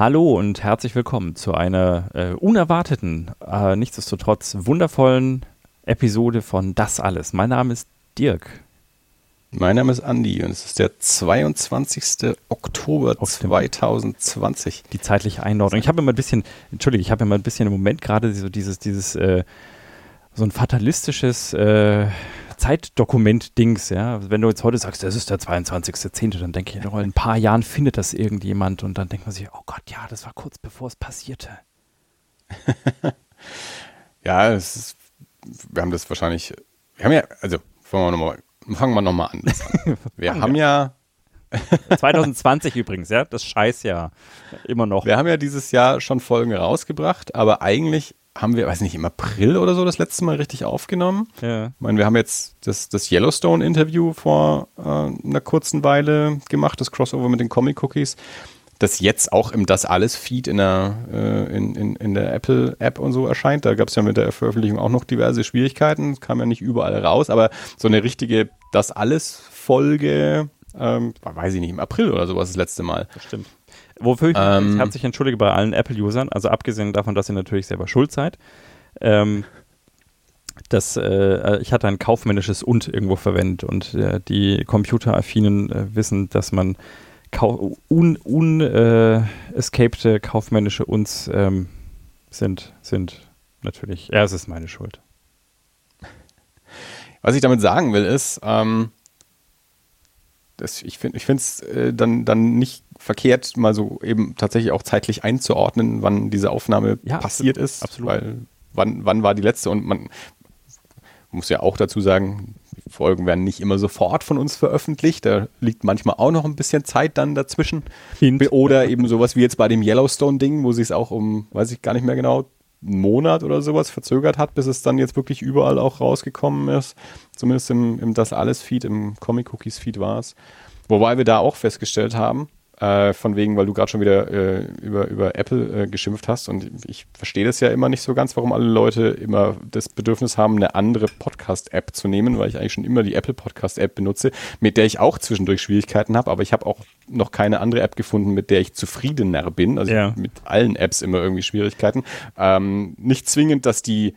Hallo und herzlich willkommen zu einer äh, unerwarteten, äh, nichtsdestotrotz wundervollen Episode von Das Alles. Mein Name ist Dirk. Mein Name ist Andi und es ist der 22. Oktober, Oktober. 2020. Die zeitliche Einordnung. Ich habe immer ein bisschen, entschuldige, ich habe immer ein bisschen im Moment gerade so dieses, dieses, äh, so ein fatalistisches äh, Zeitdokument-Dings, ja. Wenn du jetzt heute sagst, das ist der 22.10., dann denke ich, in ein paar Jahren findet das irgendjemand und dann denkt man sich, oh Gott, ja, das war kurz bevor es passierte. ja, es ist, wir haben das wahrscheinlich, wir haben ja, also fangen wir nochmal fangen wir nochmal an. Wir haben ja 2020 übrigens, ja, das Scheißjahr. Immer noch. Wir haben ja dieses Jahr schon Folgen rausgebracht, aber eigentlich haben wir, weiß nicht, im April oder so das letzte Mal richtig aufgenommen. Ja. Ich meine, wir haben jetzt das, das Yellowstone-Interview vor äh, einer kurzen Weile gemacht, das Crossover mit den Comic-Cookies, das jetzt auch im Das Alles-Feed in der, äh, in, in, in der Apple-App und so erscheint. Da gab es ja mit der Veröffentlichung auch noch diverse Schwierigkeiten, kam ja nicht überall raus, aber so eine richtige Das Alles-Folge, ähm, weiß ich nicht, im April oder sowas das letzte Mal. Das stimmt. Wofür ich ähm, herzlich entschuldige bei allen Apple-Usern, also abgesehen davon, dass ihr natürlich selber schuld seid. Ähm, das, äh, ich hatte ein kaufmännisches Und irgendwo verwendet und äh, die Computeraffinen äh, wissen, dass man unescapte un, äh, kaufmännische Uns ähm, sind, sind natürlich, ja, es ist meine Schuld. Was ich damit sagen will, ist, ähm, das, ich finde es äh, dann, dann nicht verkehrt, mal so eben tatsächlich auch zeitlich einzuordnen, wann diese Aufnahme ja, passiert absolut, ist. Absolut. Weil wann, wann war die letzte? Und man muss ja auch dazu sagen, die Folgen werden nicht immer sofort von uns veröffentlicht. Da liegt manchmal auch noch ein bisschen Zeit dann dazwischen. Hint. Oder eben sowas wie jetzt bei dem Yellowstone-Ding, wo sich es auch um, weiß ich gar nicht mehr genau, Monat oder sowas verzögert hat, bis es dann jetzt wirklich überall auch rausgekommen ist. Zumindest im, im Das Alles-Feed, im Comic-Cookies-Feed war es. Wobei wir da auch festgestellt haben, äh, von wegen, weil du gerade schon wieder äh, über, über Apple äh, geschimpft hast und ich verstehe das ja immer nicht so ganz, warum alle Leute immer das Bedürfnis haben, eine andere Podcast-App zu nehmen, weil ich eigentlich schon immer die Apple Podcast-App benutze, mit der ich auch zwischendurch Schwierigkeiten habe, aber ich habe auch noch keine andere App gefunden, mit der ich zufriedener bin. Also ja. mit allen Apps immer irgendwie Schwierigkeiten. Ähm, nicht zwingend, dass die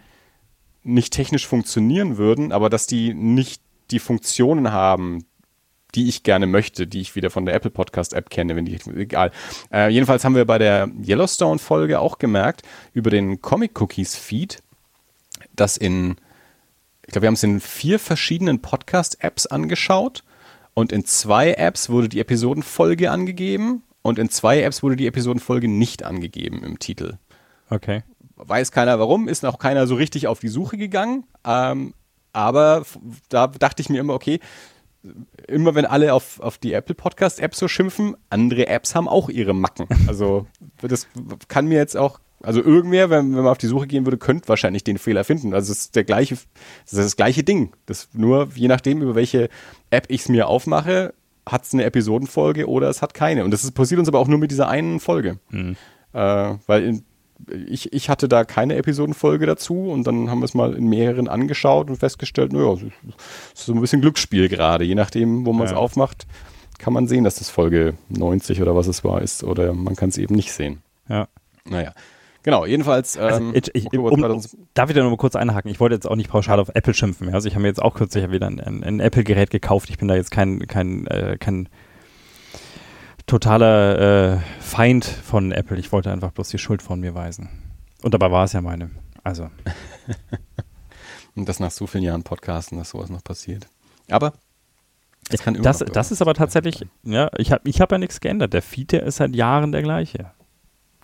nicht technisch funktionieren würden, aber dass die nicht die Funktionen haben, die ich gerne möchte, die ich wieder von der Apple Podcast App kenne, wenn die, egal. Äh, jedenfalls haben wir bei der Yellowstone Folge auch gemerkt, über den Comic Cookies Feed, dass in, ich glaube, wir haben es in vier verschiedenen Podcast Apps angeschaut und in zwei Apps wurde die Episodenfolge angegeben und in zwei Apps wurde die Episodenfolge nicht angegeben im Titel. Okay. Weiß keiner warum, ist noch keiner so richtig auf die Suche gegangen. Ähm, aber da dachte ich mir immer, okay, immer wenn alle auf, auf die Apple Podcast App so schimpfen, andere Apps haben auch ihre Macken. Also das kann mir jetzt auch, also irgendwer, wenn, wenn man auf die Suche gehen würde, könnte wahrscheinlich den Fehler finden. Also es ist der gleiche, das ist das gleiche Ding. Das nur je nachdem, über welche App ich es mir aufmache, hat es eine Episodenfolge oder es hat keine. Und das ist, passiert uns aber auch nur mit dieser einen Folge. Mhm. Äh, weil in, ich, ich hatte da keine Episodenfolge dazu und dann haben wir es mal in mehreren angeschaut und festgestellt, naja, es ist so ein bisschen Glücksspiel gerade. Je nachdem, wo man es ja. aufmacht, kann man sehen, dass das Folge 90 oder was es war ist oder man kann es eben nicht sehen. Ja. Naja. Genau, jedenfalls. Also, ähm, ich, ich, um, darf ich da nochmal kurz einhaken? Ich wollte jetzt auch nicht pauschal auf Apple schimpfen. Also ich habe mir jetzt auch kürzlich wieder ein, ein, ein Apple-Gerät gekauft. Ich bin da jetzt kein, kein, äh, kein totaler äh, Feind von Apple. Ich wollte einfach bloß die Schuld von mir weisen. Und dabei war es ja meine. Also. Und das nach so vielen Jahren Podcasten, dass sowas noch passiert. Aber das, kann das, das ist aber tatsächlich, ja, ich habe ich hab ja nichts geändert. Der Feed, der ist seit Jahren der gleiche.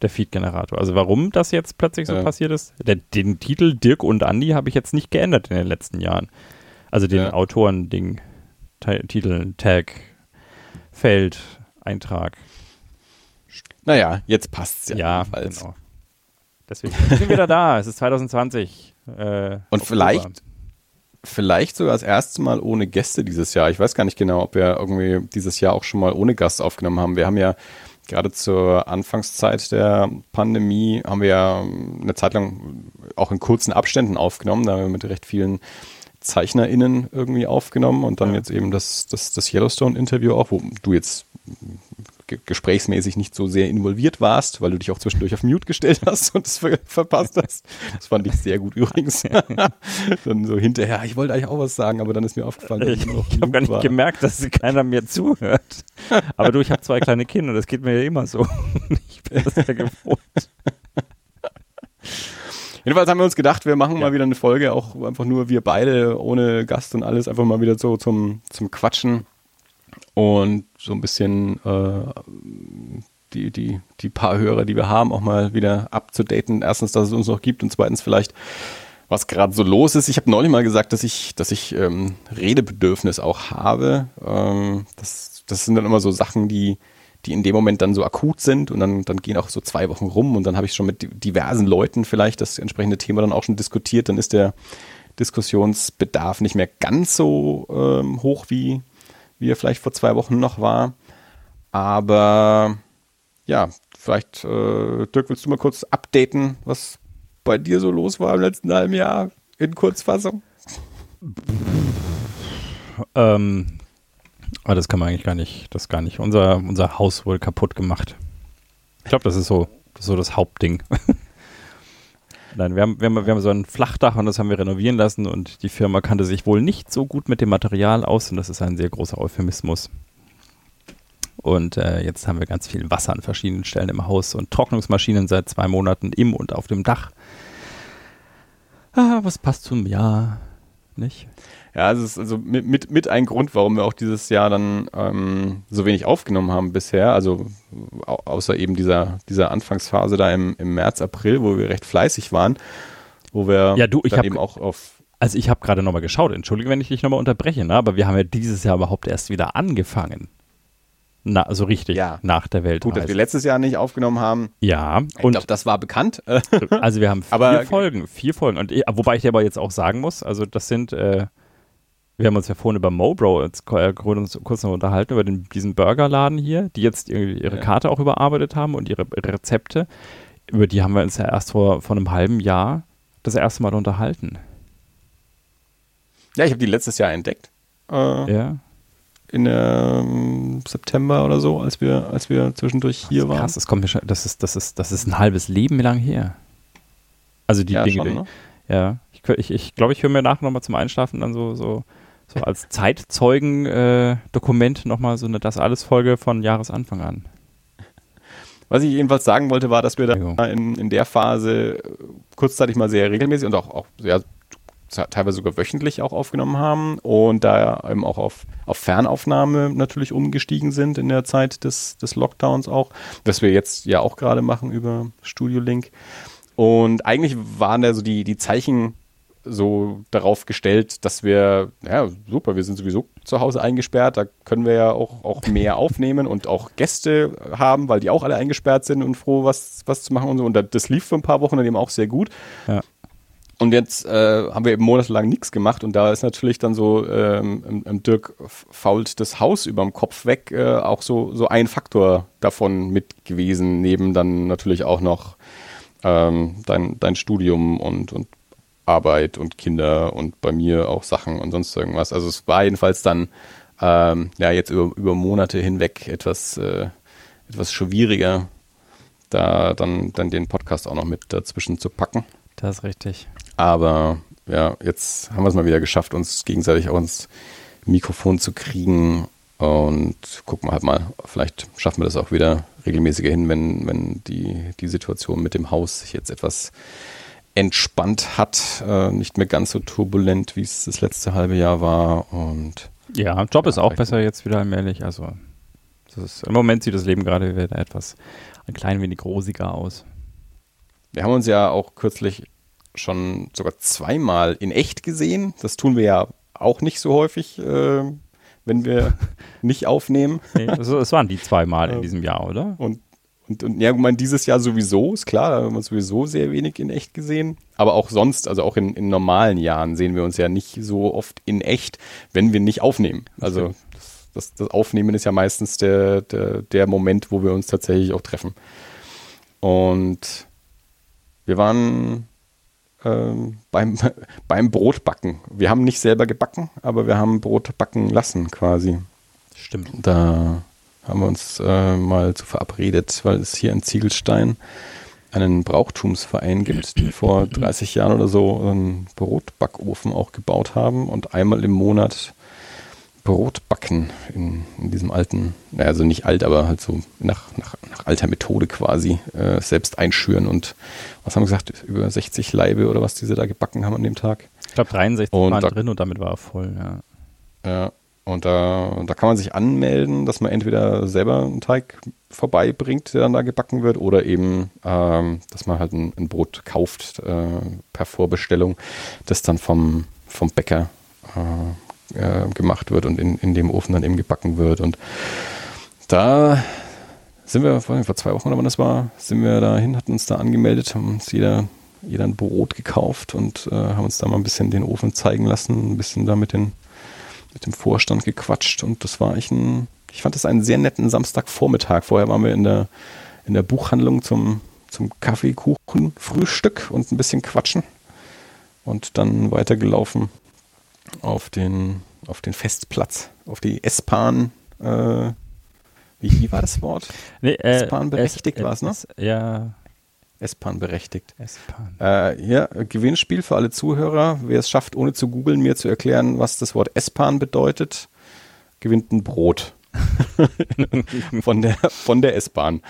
Der Feed-Generator. Also warum das jetzt plötzlich so ja. passiert ist, der, den Titel Dirk und Andy habe ich jetzt nicht geändert in den letzten Jahren. Also den ja. Autoren-Ding, Titel, Tag, Feld, Eintrag. Naja, jetzt passt es ja. Ja, jedenfalls. genau. Deswegen sind wir wieder da. Es ist 2020. Äh, Und vielleicht, vielleicht sogar das erste Mal ohne Gäste dieses Jahr. Ich weiß gar nicht genau, ob wir irgendwie dieses Jahr auch schon mal ohne Gast aufgenommen haben. Wir haben ja gerade zur Anfangszeit der Pandemie haben wir ja eine Zeit lang auch in kurzen Abständen aufgenommen. Da haben wir mit recht vielen ZeichnerInnen irgendwie aufgenommen und dann ja. jetzt eben das, das, das Yellowstone-Interview auch, wo du jetzt gesprächsmäßig nicht so sehr involviert warst, weil du dich auch zwischendurch auf Mute gestellt hast und es ver verpasst hast. Das fand ich sehr gut übrigens. dann so hinterher, ich wollte eigentlich auch was sagen, aber dann ist mir aufgefallen, ich, ich habe gar nicht war. gemerkt, dass keiner mir zuhört. Aber du, ich habe zwei kleine Kinder, das geht mir ja immer so. ich bin das ja gewohnt. Jedenfalls haben wir uns gedacht, wir machen ja. mal wieder eine Folge, auch einfach nur wir beide, ohne Gast und alles, einfach mal wieder so zum, zum Quatschen und so ein bisschen äh, die, die, die paar Hörer, die wir haben, auch mal wieder abzudaten. Erstens, dass es uns noch gibt und zweitens vielleicht, was gerade so los ist. Ich habe neulich mal gesagt, dass ich, dass ich ähm, Redebedürfnis auch habe. Ähm, das, das sind dann immer so Sachen, die, die in dem Moment dann so akut sind und dann, dann gehen auch so zwei Wochen rum und dann habe ich schon mit diversen Leuten vielleicht das entsprechende Thema dann auch schon diskutiert. Dann ist der Diskussionsbedarf nicht mehr ganz so ähm, hoch wie, wie er vielleicht vor zwei Wochen noch war. Aber ja, vielleicht, äh, Dirk, willst du mal kurz updaten, was bei dir so los war im letzten halben Jahr in Kurzfassung? Ähm, aber das kann man eigentlich gar nicht, das gar nicht. Unser, unser Haus wurde kaputt gemacht. Ich glaube, das ist so, das ist so das Hauptding. Nein, wir haben, wir, haben, wir haben so ein Flachdach und das haben wir renovieren lassen und die Firma kannte sich wohl nicht so gut mit dem Material aus und das ist ein sehr großer Euphemismus. Und äh, jetzt haben wir ganz viel Wasser an verschiedenen Stellen im Haus und Trocknungsmaschinen seit zwei Monaten im und auf dem Dach. Ah, was passt zum Jahr, nicht? Ja, es ist also mit, mit, mit ein Grund, warum wir auch dieses Jahr dann ähm, so wenig aufgenommen haben bisher. Also au außer eben dieser, dieser Anfangsphase da im, im März, April, wo wir recht fleißig waren, wo wir ja, du, ich dann eben auch auf also ich habe gerade nochmal geschaut, entschuldige, wenn ich dich nochmal unterbreche, ne? aber wir haben ja dieses Jahr überhaupt erst wieder angefangen. Na, so richtig, ja. nach der Welt. Gut, dass wir letztes Jahr nicht aufgenommen haben. Ja. Ich glaube, das war bekannt. also wir haben vier aber, Folgen, vier Folgen. Und wobei ich dir aber jetzt auch sagen muss, also das sind, äh, wir haben uns ja vorhin über Mobro jetzt äh, kurz noch unterhalten, über den, diesen Burgerladen hier, die jetzt ihre. Karte auch überarbeitet haben und ihre Rezepte. Über die haben wir uns ja erst vor, vor einem halben Jahr das erste Mal unterhalten. Ja, ich habe die letztes Jahr entdeckt. Äh, ja. In ähm, September oder so, als wir, als wir zwischendurch hier waren. Krass, das kommt mir schon, das ist, das ist, das ist ein halbes Leben lang her. Also die ja, Dinge, schon, ne? ja. Ich glaube, ich, ich, glaub, ich höre mir nachher nochmal zum Einschlafen dann so, so so als Zeitzeugen-Dokument äh, nochmal so eine Das alles-Folge von Jahresanfang an. Was ich jedenfalls sagen wollte, war, dass wir da in, in der Phase kurzzeitig mal sehr regelmäßig und auch, auch sehr teilweise sogar wöchentlich auch aufgenommen haben und da eben auch auf, auf Fernaufnahme natürlich umgestiegen sind in der Zeit des, des Lockdowns auch, was wir jetzt ja auch gerade machen über Studio Link. Und eigentlich waren da so die, die Zeichen so darauf gestellt, dass wir, ja, super, wir sind sowieso zu Hause eingesperrt, da können wir ja auch, auch mehr aufnehmen und auch Gäste haben, weil die auch alle eingesperrt sind und froh, was, was zu machen und so. Und das lief für ein paar Wochen dann eben auch sehr gut. Ja. Und jetzt äh, haben wir eben monatelang nichts gemacht und da ist natürlich dann so ähm, im, Dirk fault das Haus überm Kopf weg äh, auch so, so ein Faktor davon mit gewesen, neben dann natürlich auch noch ähm, dein, dein Studium und, und Arbeit und Kinder und bei mir auch Sachen und sonst irgendwas. Also es war jedenfalls dann ähm, ja jetzt über, über Monate hinweg etwas, äh, etwas schwieriger, da dann, dann den Podcast auch noch mit dazwischen zu packen. Das ist richtig. Aber ja, jetzt haben wir es mal wieder geschafft, uns gegenseitig auch ins Mikrofon zu kriegen und gucken wir halt mal, vielleicht schaffen wir das auch wieder regelmäßiger hin, wenn, wenn die, die Situation mit dem Haus sich jetzt etwas entspannt hat, äh, nicht mehr ganz so turbulent, wie es das letzte halbe Jahr war. Und ja, Job ja, ist auch besser jetzt wieder allmählich. Also ist, im Moment sieht das Leben gerade wieder etwas ein klein wenig rosiger aus. Wir haben uns ja auch kürzlich schon sogar zweimal in echt gesehen. Das tun wir ja auch nicht so häufig, äh, wenn wir nicht aufnehmen. Nee, also es waren die zweimal in diesem Jahr, oder? Und und, und ja, ich meine, dieses Jahr sowieso, ist klar, da haben wir sowieso sehr wenig in echt gesehen. Aber auch sonst, also auch in, in normalen Jahren sehen wir uns ja nicht so oft in echt, wenn wir nicht aufnehmen. Also das, das, das Aufnehmen ist ja meistens der, der, der Moment, wo wir uns tatsächlich auch treffen. Und wir waren ähm, beim, beim Brotbacken. Wir haben nicht selber gebacken, aber wir haben Brot backen lassen quasi. Stimmt. Da haben wir uns äh, mal zu verabredet, weil es hier in Ziegelstein einen Brauchtumsverein gibt, die vor 30 Jahren oder so einen Brotbackofen auch gebaut haben und einmal im Monat Brot backen in, in diesem alten, also nicht alt, aber halt so nach, nach, nach alter Methode quasi äh, selbst einschüren und was haben wir gesagt, über 60 Leibe oder was diese da gebacken haben an dem Tag. Ich glaube 63 und waren da, drin und damit war er voll, ja. Ja, und da, da kann man sich anmelden, dass man entweder selber einen Teig vorbeibringt, der dann da gebacken wird, oder eben, ähm, dass man halt ein, ein Brot kauft äh, per Vorbestellung, das dann vom, vom Bäcker äh, äh, gemacht wird und in, in dem Ofen dann eben gebacken wird. Und da sind wir vor, zwei Wochen oder wann das war, sind wir dahin, hatten uns da angemeldet, haben uns jeder, jeder ein Brot gekauft und äh, haben uns da mal ein bisschen den Ofen zeigen lassen, ein bisschen da mit den mit dem Vorstand gequatscht und das war echt ein, ich fand das einen sehr netten Samstagvormittag. Vorher waren wir in der, in der Buchhandlung zum, zum Kaffeekuchen, Frühstück und ein bisschen quatschen und dann weitergelaufen auf den, auf den Festplatz, auf die S-Bahn, äh, wie, wie war das Wort? Nee, äh, S-Bahn berechtigt war es, ne? Ja, S-Bahn berechtigt. S-Bahn. Äh, hier, Gewinnspiel für alle Zuhörer. Wer es schafft, ohne zu googeln, mir zu erklären, was das Wort S-Bahn bedeutet, gewinnt ein Brot. von der, von der S-Bahn.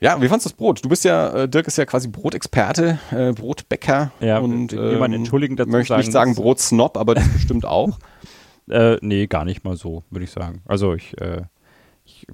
Ja, wie fandest du das Brot? Du bist ja, äh, Dirk ist ja quasi Brotexperte, äh, Brotbäcker. Ja, und ähm, entschuldigen dazu möchte sagen, nicht sagen Brotsnob, aber das bestimmt auch. Äh, nee, gar nicht mal so, würde ich sagen. Also ich, äh, ich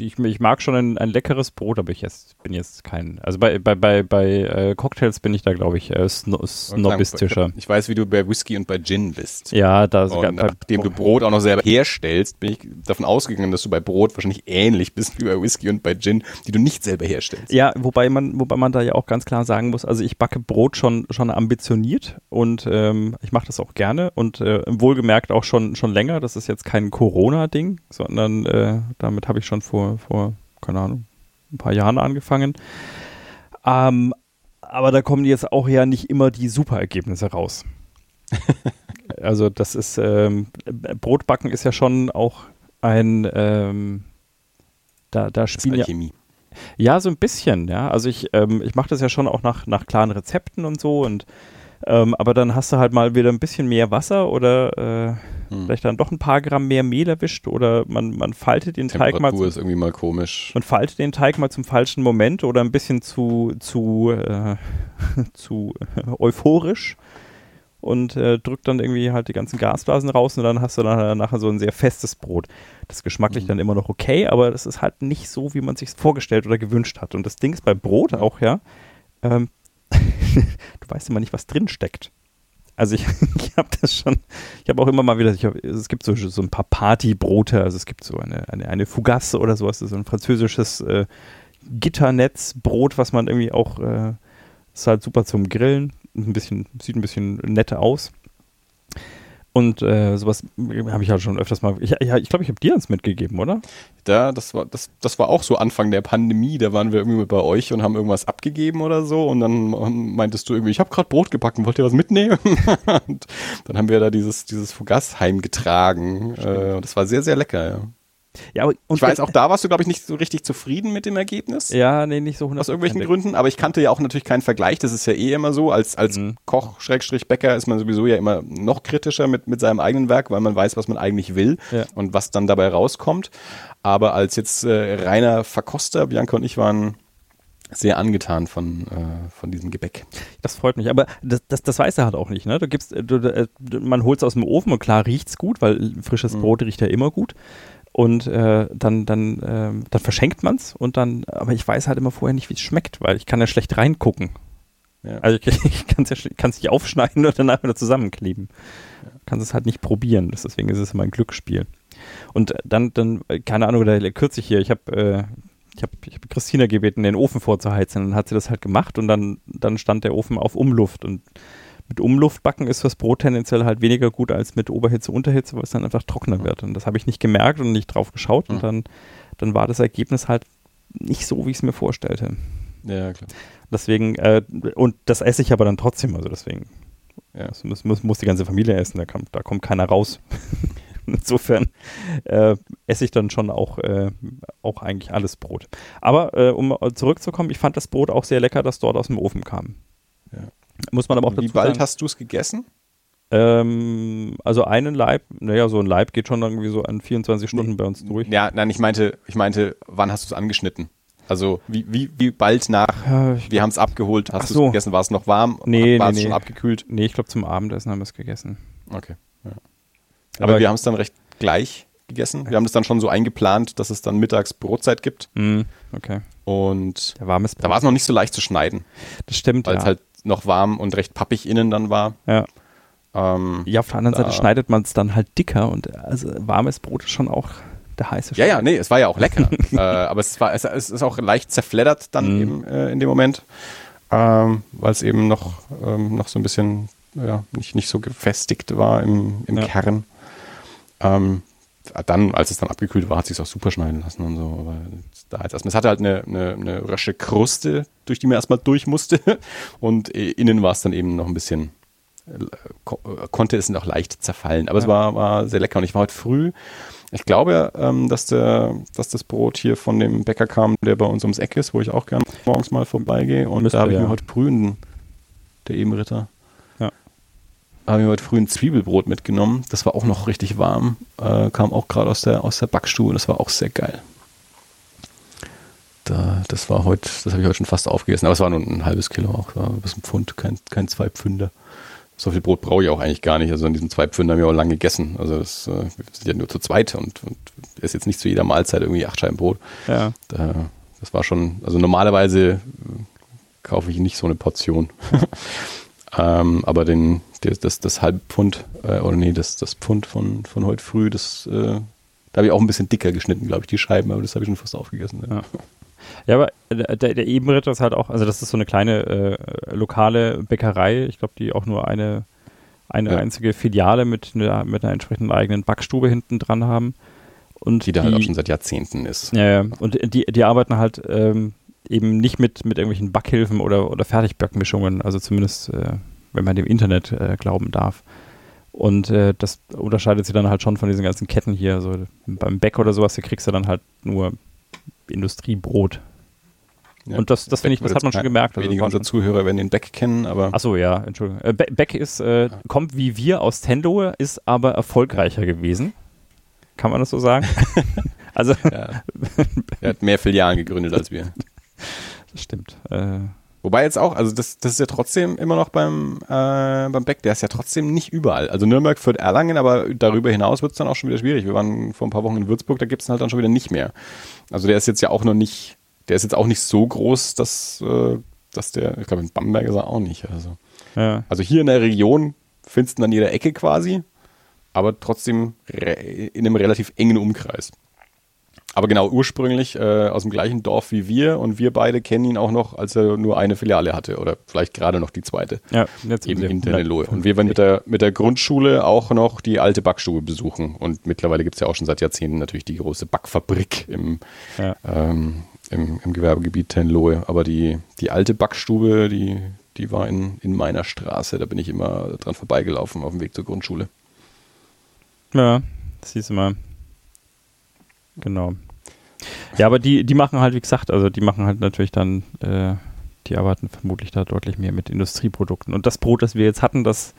ich, ich, mag schon ein, ein, leckeres Brot, aber ich jetzt, bin jetzt kein. Also bei, bei, bei, bei äh, Cocktails bin ich da, glaube ich, äh, sno snobistischer. Ich weiß, wie du bei Whisky und bei Gin bist. Ja, da und nachdem du Brot auch noch selber herstellst, bin ich davon ausgegangen, dass du bei Brot wahrscheinlich ähnlich bist wie bei Whisky und bei Gin, die du nicht selber herstellst. Ja, wobei man, wobei man da ja auch ganz klar sagen muss, also ich backe Brot schon, schon ambitioniert und ähm, ich mache das auch gerne und äh, wohlgemerkt auch schon, schon länger. Das ist jetzt kein Corona-Ding, sondern äh, damit habe ich schon schon vor, vor, keine Ahnung, ein paar Jahren angefangen. Ähm, aber da kommen jetzt auch ja nicht immer die super Ergebnisse raus. also das ist, ähm, Brotbacken ist ja schon auch ein, ähm, da, da spielen ja, ja, so ein bisschen, ja. Also ich, ähm, ich mache das ja schon auch nach, nach klaren Rezepten und so und ähm, aber dann hast du halt mal wieder ein bisschen mehr Wasser oder äh, hm. vielleicht dann doch ein paar Gramm mehr Mehl erwischt oder man, man faltet den Teig mal. Zum, ist irgendwie mal komisch. Man faltet den Teig mal zum falschen Moment oder ein bisschen zu, zu, äh, zu äh, euphorisch und äh, drückt dann irgendwie halt die ganzen Gasblasen raus und dann hast du dann nachher so ein sehr festes Brot. Das ist geschmacklich mhm. dann immer noch okay, aber das ist halt nicht so, wie man sich vorgestellt oder gewünscht hat. Und das Ding ist bei Brot auch, ja, ähm, du weißt immer nicht, was drin steckt. Also ich, ich habe das schon, ich habe auch immer mal wieder, hab, es gibt so, so ein paar Partybrote, also es gibt so eine, eine, eine Fougasse oder sowas, so ein französisches äh, Gitternetzbrot, was man irgendwie auch, äh, ist halt super zum Grillen, ein bisschen, sieht ein bisschen netter aus. Und äh, sowas habe ich halt schon öfters mal. Ich glaube, ich, glaub, ich habe dir eins mitgegeben, oder? Ja, das war, das, das war auch so Anfang der Pandemie. Da waren wir irgendwie bei euch und haben irgendwas abgegeben oder so. Und dann meintest du irgendwie, ich habe gerade Brot gebacken, wollt ihr was mitnehmen? und dann haben wir da dieses, dieses Fugass heimgetragen. Äh, das war sehr, sehr lecker, ja. Ja, und ich weiß, auch da warst du, glaube ich, nicht so richtig zufrieden mit dem Ergebnis. Ja, nee, nicht so 100%. Aus irgendwelchen Gründen. Aber ich kannte ja auch natürlich keinen Vergleich. Das ist ja eh immer so. Als, als mhm. Koch, Schrägstrich Bäcker ist man sowieso ja immer noch kritischer mit, mit seinem eigenen Werk, weil man weiß, was man eigentlich will ja. und was dann dabei rauskommt. Aber als jetzt äh, reiner Verkoster, Bianca und ich waren sehr angetan von, äh, von diesem Gebäck. Das freut mich, aber das, das, das weiß er halt auch nicht. Ne? Du gibst, du, du, man holt es aus dem Ofen und klar riecht es gut, weil frisches mhm. Brot riecht ja immer gut und äh, dann, dann, äh, dann verschenkt man es und dann, aber ich weiß halt immer vorher nicht, wie es schmeckt, weil ich kann ja schlecht reingucken. Ja. Also ich, ich kann es ja, kann's nicht aufschneiden und danach wieder zusammenkleben. Ja. Kannst es halt nicht probieren. Deswegen ist es immer ein Glücksspiel. Und dann, dann, keine Ahnung, da kürzlich hier, ich habe äh, ich habe ich hab Christina gebeten, den Ofen vorzuheizen. Dann hat sie das halt gemacht und dann, dann stand der Ofen auf Umluft und mit Umluftbacken ist fürs Brot tendenziell halt weniger gut als mit Oberhitze, Unterhitze, weil es dann einfach trockener wird. Und das habe ich nicht gemerkt und nicht drauf geschaut. Und dann, dann war das Ergebnis halt nicht so, wie ich es mir vorstellte. Ja, klar. Deswegen, äh, und das esse ich aber dann trotzdem, also deswegen. Ja. Das muss, muss, muss die ganze Familie essen, da, kann, da kommt keiner raus. Insofern äh, esse ich dann schon auch, äh, auch eigentlich alles Brot. Aber äh, um zurückzukommen, ich fand das Brot auch sehr lecker, das dort aus dem Ofen kam. Ja. Muss man aber auch Wie dazu bald sagen, hast du es gegessen? Ähm, also einen Leib, naja, so ein Leib geht schon irgendwie so an 24 Stunden nee, bei uns durch. Ja, nein, ich meinte, ich meinte, wann hast du es angeschnitten? Also wie, wie, wie bald nach, ja, wir haben es abgeholt, hast du es gegessen, war es noch warm? Nee, war nee, es schon abgekühlt? Nee, ich glaube zum Abendessen haben wir es gegessen. Okay. Ja. Aber, Aber, wir haben es dann recht gleich gegessen. Wir haben es dann schon so eingeplant, dass es dann mittags Brotzeit gibt. Mm, okay. Und da war es noch nicht so leicht zu schneiden. Das stimmt, Weil es halt noch warm und recht pappig innen dann war. Ja. Ähm, ja, auf der anderen Seite schneidet man es dann halt dicker und also warmes Brot ist schon auch der heiße Ja, ja, nee, es war ja auch lecker. äh, aber es, war, es, es, ist auch leicht zerfleddert dann mhm. eben äh, in dem Moment, ähm, weil es eben noch, ähm, noch so ein bisschen ja, nicht, nicht so gefestigt war im, im ja. Kern. Ähm, dann, als es dann abgekühlt war, hat es sich auch super schneiden lassen und so. Aber da jetzt Es hatte halt eine, eine, eine rasche Kruste, durch die man erstmal durch musste. Und innen war es dann eben noch ein bisschen, äh, konnte es noch leicht zerfallen. Aber ja. es war, war sehr lecker. Und ich war heute früh, ich glaube, ähm, dass, der, dass das Brot hier von dem Bäcker kam, der bei uns ums Eck ist, wo ich auch gerne morgens mal vorbeigehe. Und Müsste, da habe ich ja. mir heute früh einen, der Ebenritter, habe ich heute früh ein Zwiebelbrot mitgenommen. Das war auch noch richtig warm. Äh, kam auch gerade aus der, aus der Backstube. Das war auch sehr geil. Da, das war heute, das habe ich heute schon fast aufgegessen. Aber es war nur ein halbes Kilo auch. War bis ein Pfund, kein, kein zwei Pfünder. So viel Brot brauche ich auch eigentlich gar nicht. Also an diesen zwei Pfünder haben wir auch lange gegessen. Also das, äh, wir sind ja nur zu zweit und, und ist jetzt nicht zu jeder Mahlzeit irgendwie acht Scheiben Brot. Ja. Da, das war schon, also normalerweise kaufe ich nicht so eine Portion. ähm, aber den, das, das, das halbe Pfund, äh, oder nee, das, das Pfund von, von heute früh, das, äh, da habe ich auch ein bisschen dicker geschnitten, glaube ich, die Scheiben, aber das habe ich schon fast aufgegessen. Ja. Ja, aber der, der Ebenritter ist halt auch, also das ist so eine kleine äh, lokale Bäckerei, ich glaube, die auch nur eine, eine ja. einzige Filiale mit einer, mit einer entsprechenden eigenen Backstube hinten dran haben. Und die da halt auch schon seit Jahrzehnten ist. Ja, ja. und die, die arbeiten halt ähm, eben nicht mit, mit irgendwelchen Backhilfen oder, oder Fertigbackmischungen, also zumindest äh, wenn man dem Internet äh, glauben darf. Und äh, das unterscheidet sich dann halt schon von diesen ganzen Ketten hier. Also beim Bäck oder sowas, hier kriegst du dann halt nur Industriebrot. Ja, und das, das finde ich, das hat man schon gemerkt. Also Wenige unserer Zuhörer werden den Beck kennen, aber. Achso, ja, Entschuldigung. Äh, Beck ist, äh, kommt wie wir aus Tendoe, ist aber erfolgreicher gewesen. Kann man das so sagen? also. Ja. Er hat mehr Filialen gegründet als wir. Das stimmt. Äh, Wobei jetzt auch, also das, das ist ja trotzdem immer noch beim, äh, beim Beck, der ist ja trotzdem nicht überall. Also Nürnberg führt Erlangen, aber darüber hinaus wird es dann auch schon wieder schwierig. Wir waren vor ein paar Wochen in Würzburg, da gibt es halt dann schon wieder nicht mehr. Also der ist jetzt ja auch noch nicht, der ist jetzt auch nicht so groß, dass, äh, dass der, ich glaube in Bamberg ist er auch nicht. Also, ja. also hier in der Region findest du an jeder Ecke quasi, aber trotzdem in einem relativ engen Umkreis. Aber genau, ursprünglich äh, aus dem gleichen Dorf wie wir und wir beide kennen ihn auch noch, als er nur eine Filiale hatte oder vielleicht gerade noch die zweite. Ja, jetzt eben hinter der Lohe. Und wir werden mit der, mit der Grundschule auch noch die alte Backstube besuchen. Und mittlerweile gibt es ja auch schon seit Jahrzehnten natürlich die große Backfabrik im, ja. ähm, im, im Gewerbegebiet Tenlohe. Aber die, die alte Backstube, die, die war in, in meiner Straße. Da bin ich immer dran vorbeigelaufen auf dem Weg zur Grundschule. Ja, siehst du mal. Genau. Ja, aber die, die machen halt, wie gesagt, also die machen halt natürlich dann, äh, die arbeiten vermutlich da deutlich mehr mit Industrieprodukten. Und das Brot, das wir jetzt hatten, das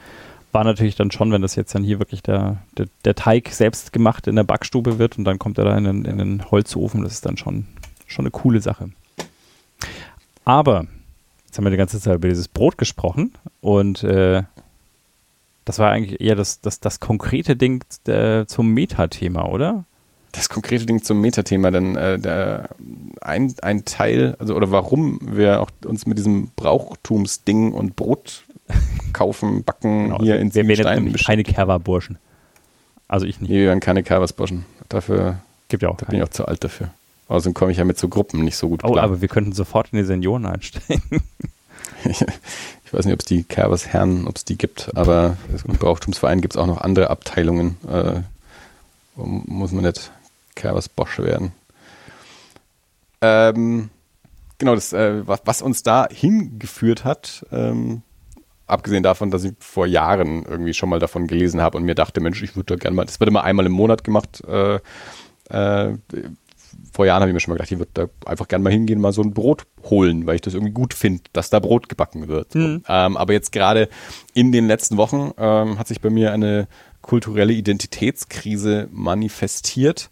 war natürlich dann schon, wenn das jetzt dann hier wirklich der, der, der Teig selbst gemacht in der Backstube wird und dann kommt er da in den, in den Holzofen, das ist dann schon, schon eine coole Sache. Aber, jetzt haben wir die ganze Zeit über dieses Brot gesprochen und äh, das war eigentlich eher das, das, das konkrete Ding äh, zum Metathema, oder? Das konkrete Ding zum Metathema, denn äh, der, ein, ein Teil, also oder warum wir auch uns mit diesem Brauchtumsding und Brot kaufen, backen genau, hier in Wir werden keine Kerwa-Burschen. Also ich nicht. Nee, wir werden keine Kerwas-Burschen. Dafür Gibt ja auch da bin ich auch zu alt dafür. Außerdem komme ich ja mit so Gruppen nicht so gut oh, klar. Oh, aber wir könnten sofort in die Senioren einsteigen. ich weiß nicht, ob es die Kerwas Herren, ob es die gibt, aber im Brauchtumsverein gibt es auch noch andere Abteilungen. Äh, muss man nicht Chaos Bosch werden. Ähm, genau, das, äh, was, was, uns da hingeführt hat, ähm, abgesehen davon, dass ich vor Jahren irgendwie schon mal davon gelesen habe und mir dachte, Mensch, ich würde da gerne mal, das wird immer einmal im Monat gemacht. Äh, äh, vor Jahren habe ich mir schon mal gedacht, ich würde da einfach gerne mal hingehen, mal so ein Brot holen, weil ich das irgendwie gut finde, dass da Brot gebacken wird. Mhm. Ähm, aber jetzt gerade in den letzten Wochen ähm, hat sich bei mir eine kulturelle Identitätskrise manifestiert,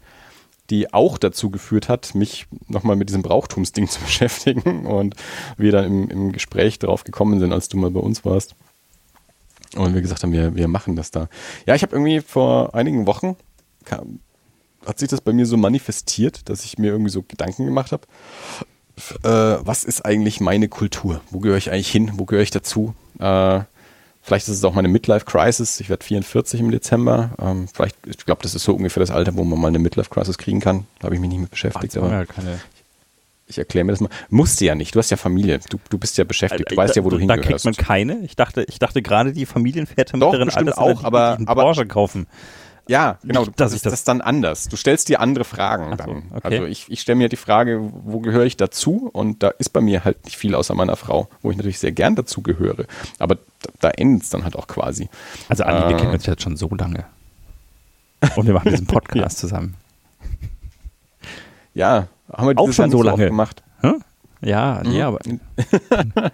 die auch dazu geführt hat, mich nochmal mit diesem Brauchtumsding zu beschäftigen und wir dann im, im Gespräch darauf gekommen sind, als du mal bei uns warst. Und wir gesagt haben, wir, wir machen das da. Ja, ich habe irgendwie vor einigen Wochen, kam, hat sich das bei mir so manifestiert, dass ich mir irgendwie so Gedanken gemacht habe, äh, was ist eigentlich meine Kultur? Wo gehöre ich eigentlich hin? Wo gehöre ich dazu? Äh, Vielleicht ist es auch meine Midlife-Crisis. Ich werde 44 im Dezember. Ähm, vielleicht, ich glaube, das ist so ungefähr das Alter, wo man mal eine Midlife-Crisis kriegen kann. Da habe ich mich nicht mit beschäftigt. aber ja keine ich erkläre mir das mal. Musst du ja nicht. Du hast ja Familie. Du, du bist ja beschäftigt. Du also, weißt ja, wo du hingehörst. Da kriegt man keine. Ich dachte, ich dachte gerade die Familienväter Doch, alles auch, aber, aber Porsche kaufen. Ja, genau. Nicht, das, das, das dann anders. Du stellst dir andere Fragen dann. So, okay. Also ich, ich stelle mir die Frage, wo gehöre ich dazu? Und da ist bei mir halt nicht viel außer meiner Frau, wo ich natürlich sehr gern dazu gehöre. Aber da, da endet es dann halt auch quasi. Also Andi, äh, wir kennen uns jetzt schon so lange. Und wir machen diesen Podcast zusammen. Ja, haben wir auch schon so lange gemacht. Hm? Ja, mhm. ja, aber.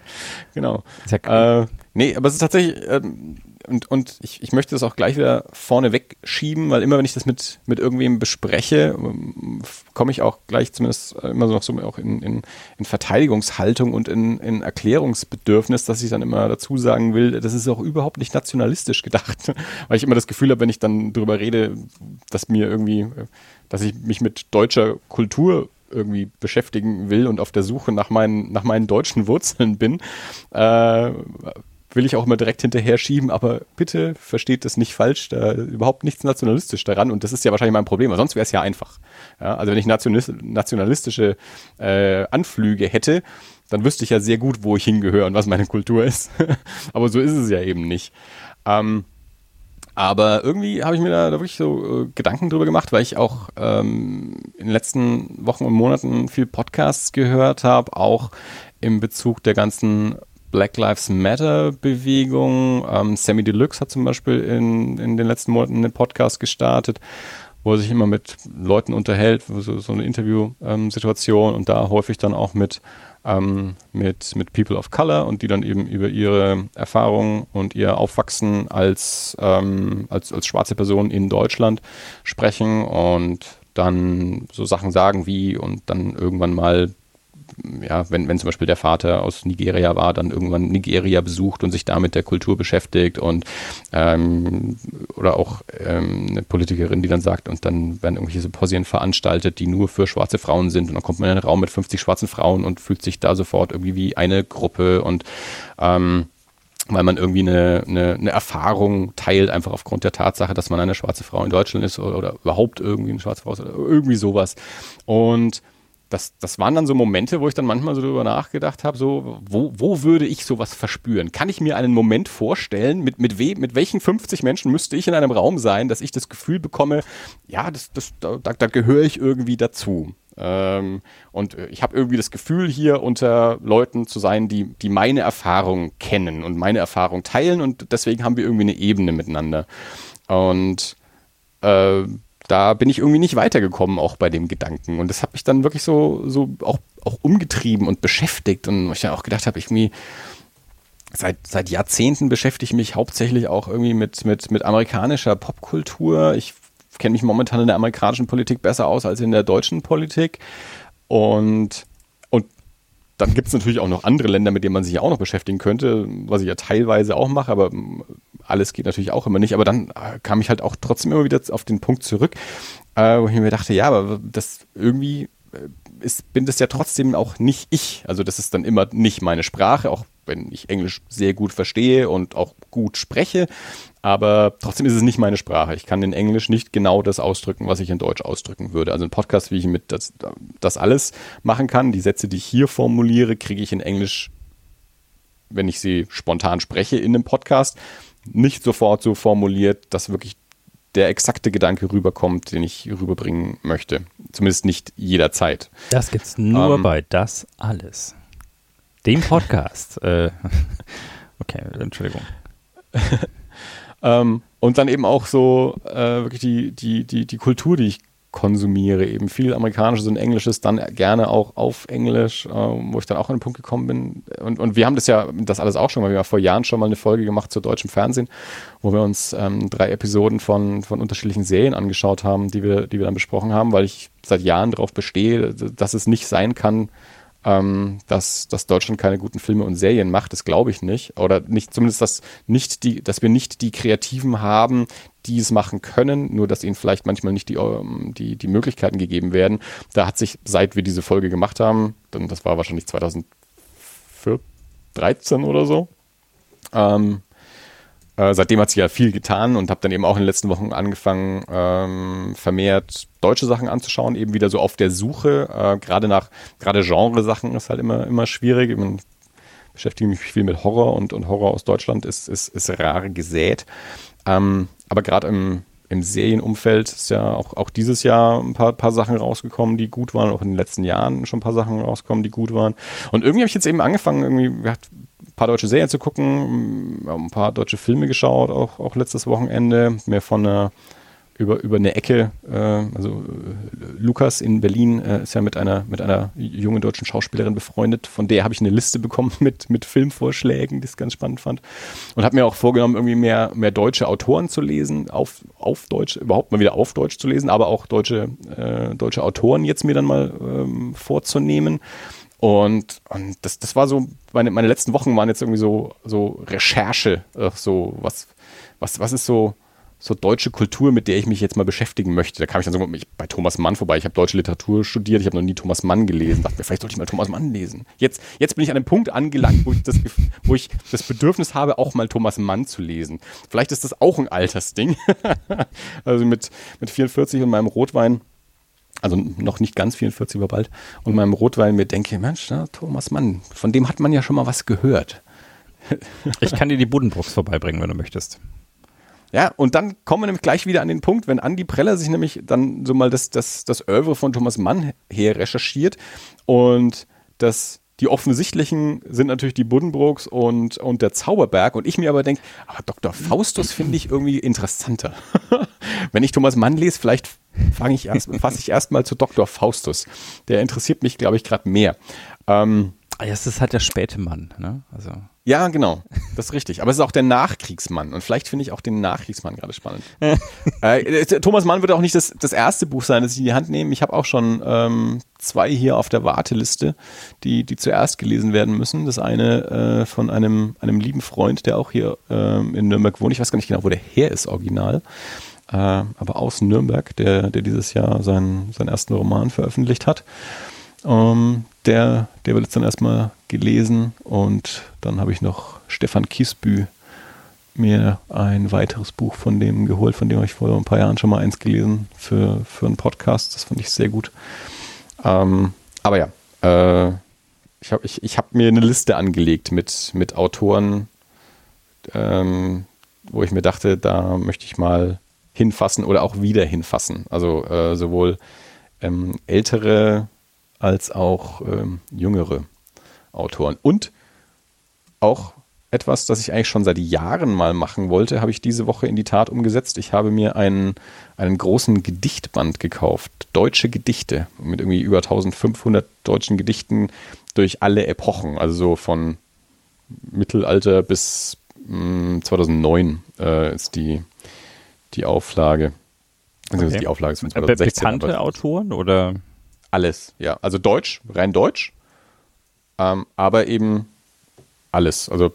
genau. Ja äh, nee, aber es ist tatsächlich, ähm, und, und ich, ich möchte das auch gleich wieder vorne wegschieben, weil immer wenn ich das mit, mit irgendwem bespreche, ähm, komme ich auch gleich zumindest immer noch so auch in, in, in Verteidigungshaltung und in, in Erklärungsbedürfnis, dass ich dann immer dazu sagen will, das ist auch überhaupt nicht nationalistisch gedacht. weil ich immer das Gefühl habe, wenn ich dann darüber rede, dass mir irgendwie, dass ich mich mit deutscher Kultur irgendwie beschäftigen will und auf der Suche nach meinen, nach meinen deutschen Wurzeln bin, äh, will ich auch immer direkt hinterher schieben, aber bitte versteht das nicht falsch, da überhaupt nichts nationalistisch daran und das ist ja wahrscheinlich mein Problem, weil sonst wäre es ja einfach. Ja, also wenn ich nationalistische äh, Anflüge hätte, dann wüsste ich ja sehr gut, wo ich hingehöre und was meine Kultur ist. aber so ist es ja eben nicht. Ähm, aber irgendwie habe ich mir da, da wirklich so äh, Gedanken drüber gemacht, weil ich auch ähm, in den letzten Wochen und Monaten viel Podcasts gehört habe, auch im Bezug der ganzen Black Lives Matter Bewegung. Ähm, Sammy Deluxe hat zum Beispiel in, in den letzten Monaten einen Podcast gestartet, wo er sich immer mit Leuten unterhält, so, so eine Interviewsituation ähm, und da häufig dann auch mit, ähm, mit, mit People of Color und die dann eben über ihre Erfahrungen und ihr Aufwachsen als, ähm, als, als schwarze Person in Deutschland sprechen und dann so Sachen sagen wie und dann irgendwann mal ja, wenn, wenn zum Beispiel der Vater aus Nigeria war, dann irgendwann Nigeria besucht und sich da mit der Kultur beschäftigt und ähm, oder auch ähm, eine Politikerin, die dann sagt, und dann werden irgendwelche Symposien veranstaltet, die nur für schwarze Frauen sind und dann kommt man in einen Raum mit 50 schwarzen Frauen und fühlt sich da sofort irgendwie wie eine Gruppe und ähm, weil man irgendwie eine, eine, eine Erfahrung teilt, einfach aufgrund der Tatsache, dass man eine schwarze Frau in Deutschland ist oder, oder überhaupt irgendwie eine schwarze Frau ist oder irgendwie sowas. Und das, das waren dann so Momente, wo ich dann manchmal so darüber nachgedacht habe, so, wo, wo würde ich sowas verspüren? Kann ich mir einen Moment vorstellen, mit, mit, we, mit welchen 50 Menschen müsste ich in einem Raum sein, dass ich das Gefühl bekomme, ja, das, das, da, da gehöre ich irgendwie dazu. Ähm, und ich habe irgendwie das Gefühl, hier unter Leuten zu sein, die, die meine Erfahrung kennen und meine Erfahrung teilen und deswegen haben wir irgendwie eine Ebene miteinander. Und äh, da bin ich irgendwie nicht weitergekommen, auch bei dem Gedanken. Und das hat mich dann wirklich so, so auch, auch umgetrieben und beschäftigt. Und ich dann auch gedacht habe, ich irgendwie seit, seit Jahrzehnten beschäftige ich mich hauptsächlich auch irgendwie mit, mit, mit amerikanischer Popkultur. Ich kenne mich momentan in der amerikanischen Politik besser aus als in der deutschen Politik. Und dann gibt es natürlich auch noch andere Länder, mit denen man sich ja auch noch beschäftigen könnte, was ich ja teilweise auch mache, aber alles geht natürlich auch immer nicht. Aber dann äh, kam ich halt auch trotzdem immer wieder auf den Punkt zurück, äh, wo ich mir dachte, ja, aber das irgendwie äh, ist, bin das ja trotzdem auch nicht ich. Also das ist dann immer nicht meine Sprache, auch wenn ich Englisch sehr gut verstehe und auch gut spreche. Aber trotzdem ist es nicht meine Sprache. Ich kann in Englisch nicht genau das ausdrücken, was ich in Deutsch ausdrücken würde. Also ein Podcast, wie ich mit das, das alles machen kann, die Sätze, die ich hier formuliere, kriege ich in Englisch, wenn ich sie spontan spreche in einem Podcast, nicht sofort so formuliert, dass wirklich der exakte Gedanke rüberkommt, den ich rüberbringen möchte. Zumindest nicht jederzeit. Das gibt's nur ähm, bei Das Alles. Dem Podcast. äh, Okay, Entschuldigung. ähm, und dann eben auch so äh, wirklich die, die, die, die Kultur, die ich konsumiere. Eben viel amerikanisches und englisches, dann gerne auch auf Englisch, äh, wo ich dann auch an den Punkt gekommen bin. Und, und wir haben das ja, das alles auch schon mal, wir haben vor Jahren schon mal eine Folge gemacht zu deutschem Fernsehen, wo wir uns ähm, drei Episoden von, von unterschiedlichen Serien angeschaut haben, die wir, die wir dann besprochen haben, weil ich seit Jahren darauf bestehe, dass es nicht sein kann, ähm, dass, dass Deutschland keine guten Filme und Serien macht, das glaube ich nicht. Oder nicht, zumindest, dass, nicht die, dass wir nicht die Kreativen haben, die es machen können, nur dass ihnen vielleicht manchmal nicht die, ähm, die, die Möglichkeiten gegeben werden. Da hat sich, seit wir diese Folge gemacht haben, dann das war wahrscheinlich 2013 oder so, ähm, äh, seitdem hat sich ja viel getan und habe dann eben auch in den letzten Wochen angefangen, ähm, vermehrt deutsche Sachen anzuschauen, eben wieder so auf der Suche. Äh, gerade nach, gerade Genre-Sachen ist halt immer, immer schwierig. Ich beschäftige mich viel mit Horror und, und Horror aus Deutschland ist, ist, ist rar gesät. Ähm, aber gerade im, im Serienumfeld ist ja auch, auch dieses Jahr ein paar, paar Sachen rausgekommen, die gut waren, auch in den letzten Jahren schon ein paar Sachen rausgekommen, die gut waren. Und irgendwie habe ich jetzt eben angefangen, irgendwie, paar deutsche Serien zu gucken, ein paar deutsche Filme geschaut, auch, auch letztes Wochenende, mehr von einer über, über eine Ecke, äh, also äh, Lukas in Berlin äh, ist ja mit einer, mit einer jungen deutschen Schauspielerin befreundet, von der habe ich eine Liste bekommen mit, mit Filmvorschlägen, die ich ganz spannend fand. Und habe mir auch vorgenommen, irgendwie mehr, mehr deutsche Autoren zu lesen, auf, auf Deutsch, überhaupt mal wieder auf Deutsch zu lesen, aber auch deutsche, äh, deutsche Autoren jetzt mir dann mal ähm, vorzunehmen. Und, und das, das war so, meine, meine letzten Wochen waren jetzt irgendwie so, so Recherche, äh, so was, was, was ist so, so deutsche Kultur, mit der ich mich jetzt mal beschäftigen möchte. Da kam ich dann so bei Thomas Mann vorbei. Ich habe deutsche Literatur studiert, ich habe noch nie Thomas Mann gelesen. Dachte mir, vielleicht sollte ich mal Thomas Mann lesen. Jetzt, jetzt bin ich an einem Punkt angelangt, wo ich, das, wo ich das Bedürfnis habe, auch mal Thomas Mann zu lesen. Vielleicht ist das auch ein Altersding. also mit, mit 44 und meinem Rotwein also noch nicht ganz 44, aber bald, und meinem Rotwein mir denke, Mensch, na, Thomas Mann, von dem hat man ja schon mal was gehört. ich kann dir die Buddenbrooks vorbeibringen, wenn du möchtest. Ja, und dann kommen wir nämlich gleich wieder an den Punkt, wenn Andi Preller sich nämlich dann so mal das, das, das Oeuvre von Thomas Mann her recherchiert und das die offensichtlichen sind natürlich die Buddenbrooks und, und der Zauberberg. Und ich mir aber denke, aber Dr. Faustus finde ich irgendwie interessanter. Wenn ich Thomas Mann lese, vielleicht fange ich erst, fasse ich erstmal zu Dr. Faustus. Der interessiert mich, glaube ich, gerade mehr. Ähm, das ist halt der späte Mann, ne? Also. Ja, genau. Das ist richtig. Aber es ist auch der Nachkriegsmann. Und vielleicht finde ich auch den Nachkriegsmann gerade spannend. äh, Thomas Mann wird auch nicht das, das erste Buch sein, das ich in die Hand nehme. Ich habe auch schon ähm, zwei hier auf der Warteliste, die, die zuerst gelesen werden müssen. Das eine äh, von einem, einem lieben Freund, der auch hier ähm, in Nürnberg wohnt. Ich weiß gar nicht genau, wo der her ist, original. Äh, aber aus Nürnberg, der, der dieses Jahr seinen, seinen ersten Roman veröffentlicht hat. Ähm, der, der wird jetzt dann erstmal gelesen und dann habe ich noch Stefan Kiesbü mir ein weiteres Buch von dem geholt, von dem habe ich vor ein paar Jahren schon mal eins gelesen für, für einen Podcast. Das fand ich sehr gut. Ähm, aber ja, äh, ich habe ich, ich hab mir eine Liste angelegt mit, mit Autoren, ähm, wo ich mir dachte, da möchte ich mal hinfassen oder auch wieder hinfassen. Also äh, sowohl ähm, ältere als auch ähm, jüngere Autoren. Und auch etwas, das ich eigentlich schon seit Jahren mal machen wollte, habe ich diese Woche in die Tat umgesetzt. Ich habe mir einen, einen großen Gedichtband gekauft. Deutsche Gedichte mit irgendwie über 1500 deutschen Gedichten durch alle Epochen. Also so von Mittelalter bis mh, mm, 2009 äh, ist die, die Auflage. Also okay. die Auflage ist von 2016. Bekannte Autoren oder? Alles, ja. Also Deutsch, rein Deutsch. Ähm, aber eben alles. Also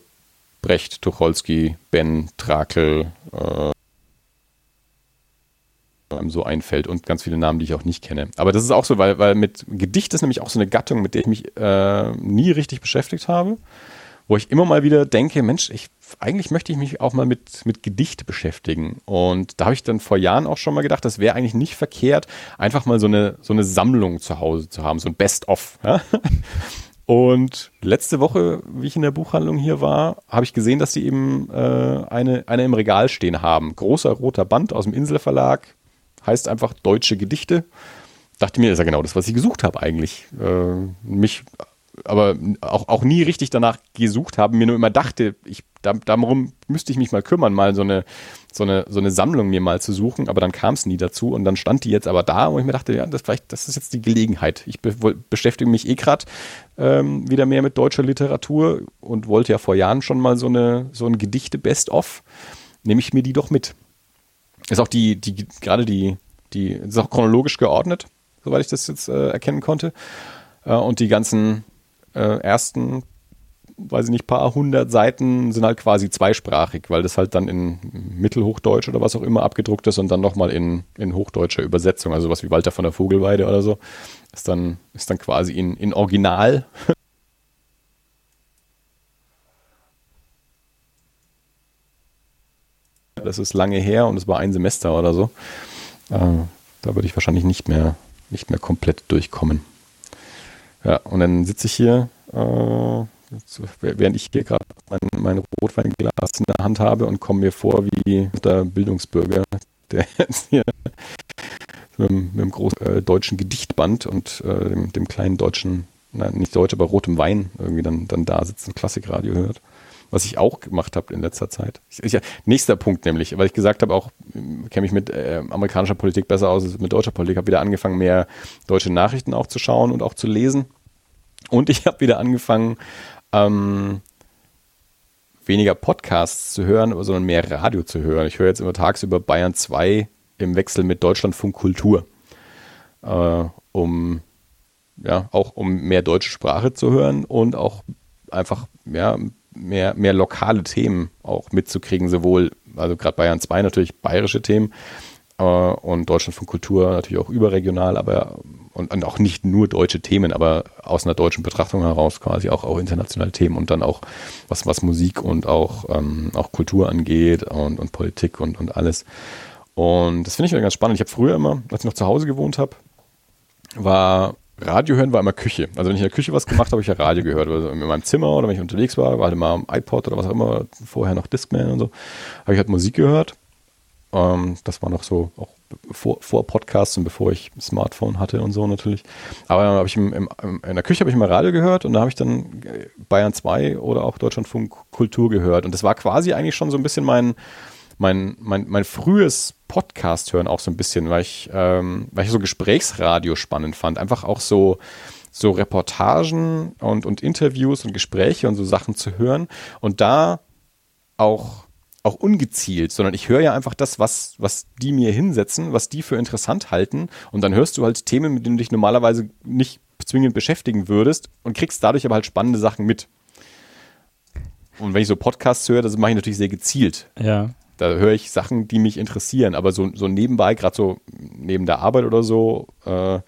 Brecht, Tucholsky, Ben, Trakel, äh, einem so einfällt und ganz viele Namen, die ich auch nicht kenne. Aber das ist auch so, weil, weil mit Gedicht ist nämlich auch so eine Gattung, mit der ich mich äh, nie richtig beschäftigt habe, wo ich immer mal wieder denke, Mensch, ich, eigentlich möchte ich mich auch mal mit, mit Gedicht beschäftigen. Und da habe ich dann vor Jahren auch schon mal gedacht, das wäre eigentlich nicht verkehrt, einfach mal so eine, so eine Sammlung zu Hause zu haben, so ein Best-of. Ja? Und letzte Woche, wie ich in der Buchhandlung hier war, habe ich gesehen, dass sie eben äh, eine, eine im Regal stehen haben. Großer roter Band aus dem Inselverlag, heißt einfach Deutsche Gedichte. Dachte mir, das ist ja genau das, was ich gesucht habe eigentlich. Äh, mich aber auch, auch nie richtig danach gesucht habe, mir nur immer dachte, ich, darum müsste ich mich mal kümmern, mal so eine, so eine, so eine Sammlung mir mal zu suchen, aber dann kam es nie dazu und dann stand die jetzt aber da, wo ich mir dachte, ja, das vielleicht, das ist jetzt die Gelegenheit. Ich be beschäftige mich eh gerade ähm, wieder mehr mit deutscher Literatur und wollte ja vor Jahren schon mal so eine, so ein Gedichte-Best-of, nehme ich mir die doch mit. Ist auch die, die, gerade die, die, ist auch chronologisch geordnet, soweit ich das jetzt äh, erkennen konnte. Äh, und die ganzen äh, ersten, weiß ich nicht, paar hundert Seiten sind halt quasi zweisprachig, weil das halt dann in Mittelhochdeutsch oder was auch immer abgedruckt ist und dann nochmal in, in hochdeutscher Übersetzung, also was wie Walter von der Vogelweide oder so, ist dann, ist dann quasi in, in Original. Das ist lange her und es war ein Semester oder so. Äh, da würde ich wahrscheinlich nicht mehr, nicht mehr komplett durchkommen. Ja, und dann sitze ich hier, äh, während ich hier gerade mein, mein Rotweinglas in der Hand habe und komme mir vor wie der Bildungsbürger, der jetzt hier mit, mit dem großen äh, deutschen Gedichtband und äh, dem, dem, kleinen deutschen, nein, nicht deutsch, aber rotem Wein irgendwie dann, dann da sitzt und Klassikradio hört. Was ich auch gemacht habe in letzter Zeit. Ich, ich, nächster Punkt nämlich, weil ich gesagt habe, auch kenne mich mit äh, amerikanischer Politik besser aus als mit deutscher Politik, habe wieder angefangen, mehr deutsche Nachrichten auch zu schauen und auch zu lesen. Und ich habe wieder angefangen, ähm, weniger Podcasts zu hören, sondern mehr Radio zu hören. Ich höre jetzt immer tagsüber Bayern 2 im Wechsel mit Deutschlandfunk Kultur, äh, um ja auch um mehr deutsche Sprache zu hören und auch einfach ja, mehr, mehr lokale Themen auch mitzukriegen, sowohl, also gerade Bayern 2 natürlich bayerische Themen äh, und Deutschlandfunk Kultur natürlich auch überregional, aber und, und, auch nicht nur deutsche Themen, aber aus einer deutschen Betrachtung heraus quasi auch, auch internationale Themen und dann auch was, was Musik und auch, ähm, auch Kultur angeht und, und Politik und, und alles. Und das finde ich ganz spannend. Ich habe früher immer, als ich noch zu Hause gewohnt habe, war Radio hören war immer Küche. Also wenn ich in der Küche was gemacht habe, habe ich ja Radio gehört. Also in meinem Zimmer oder wenn ich unterwegs war, war halt immer am iPod oder was auch immer, vorher noch Discman und so, habe ich halt Musik gehört. Ähm, das war noch so auch vor, vor Podcasts und bevor ich Smartphone hatte und so natürlich. Aber habe ich im, im, in der Küche habe ich immer Radio gehört und da habe ich dann Bayern 2 oder auch Deutschlandfunk Kultur gehört. Und das war quasi eigentlich schon so ein bisschen mein, mein, mein, mein frühes Podcast hören auch so ein bisschen, weil ich, ähm, weil ich so Gesprächsradio spannend fand. Einfach auch so, so Reportagen und, und Interviews und Gespräche und so Sachen zu hören und da auch auch ungezielt, sondern ich höre ja einfach das, was, was die mir hinsetzen, was die für interessant halten. Und dann hörst du halt Themen, mit denen du dich normalerweise nicht zwingend beschäftigen würdest und kriegst dadurch aber halt spannende Sachen mit. Und wenn ich so Podcasts höre, das mache ich natürlich sehr gezielt. Ja. Da höre ich Sachen, die mich interessieren, aber so, so nebenbei, gerade so neben der Arbeit oder so, äh,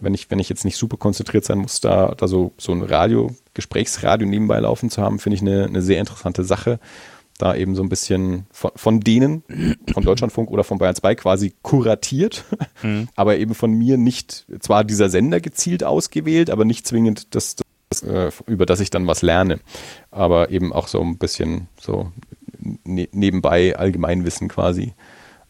wenn ich, wenn ich jetzt nicht super konzentriert sein muss, da, da so, so ein Radio, Gesprächsradio nebenbei laufen zu haben, finde ich eine, eine sehr interessante Sache da eben so ein bisschen von, von denen, von Deutschlandfunk oder von Bayern 2 quasi kuratiert, mhm. aber eben von mir nicht, zwar dieser Sender gezielt ausgewählt, aber nicht zwingend das, das äh, über das ich dann was lerne, aber eben auch so ein bisschen so ne nebenbei Allgemeinwissen quasi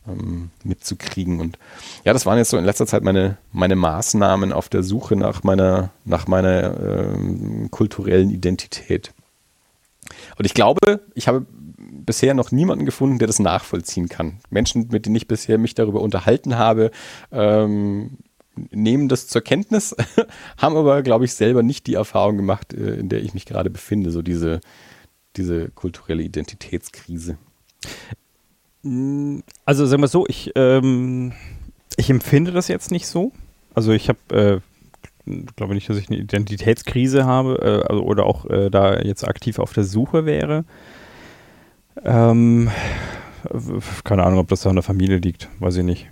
ähm, mitzukriegen und ja, das waren jetzt so in letzter Zeit meine, meine Maßnahmen auf der Suche nach meiner, nach meiner ähm, kulturellen Identität. Und ich glaube, ich habe bisher noch niemanden gefunden, der das nachvollziehen kann. Menschen, mit denen ich bisher mich darüber unterhalten habe, ähm, nehmen das zur Kenntnis, haben aber, glaube ich, selber nicht die Erfahrung gemacht, äh, in der ich mich gerade befinde, so diese, diese kulturelle Identitätskrise. Also sagen wir so, ich, ähm, ich empfinde das jetzt nicht so. Also ich habe, äh, glaube nicht, dass ich eine Identitätskrise habe äh, also, oder auch äh, da jetzt aktiv auf der Suche wäre. Ähm, keine Ahnung, ob das an der Familie liegt, weiß ich nicht.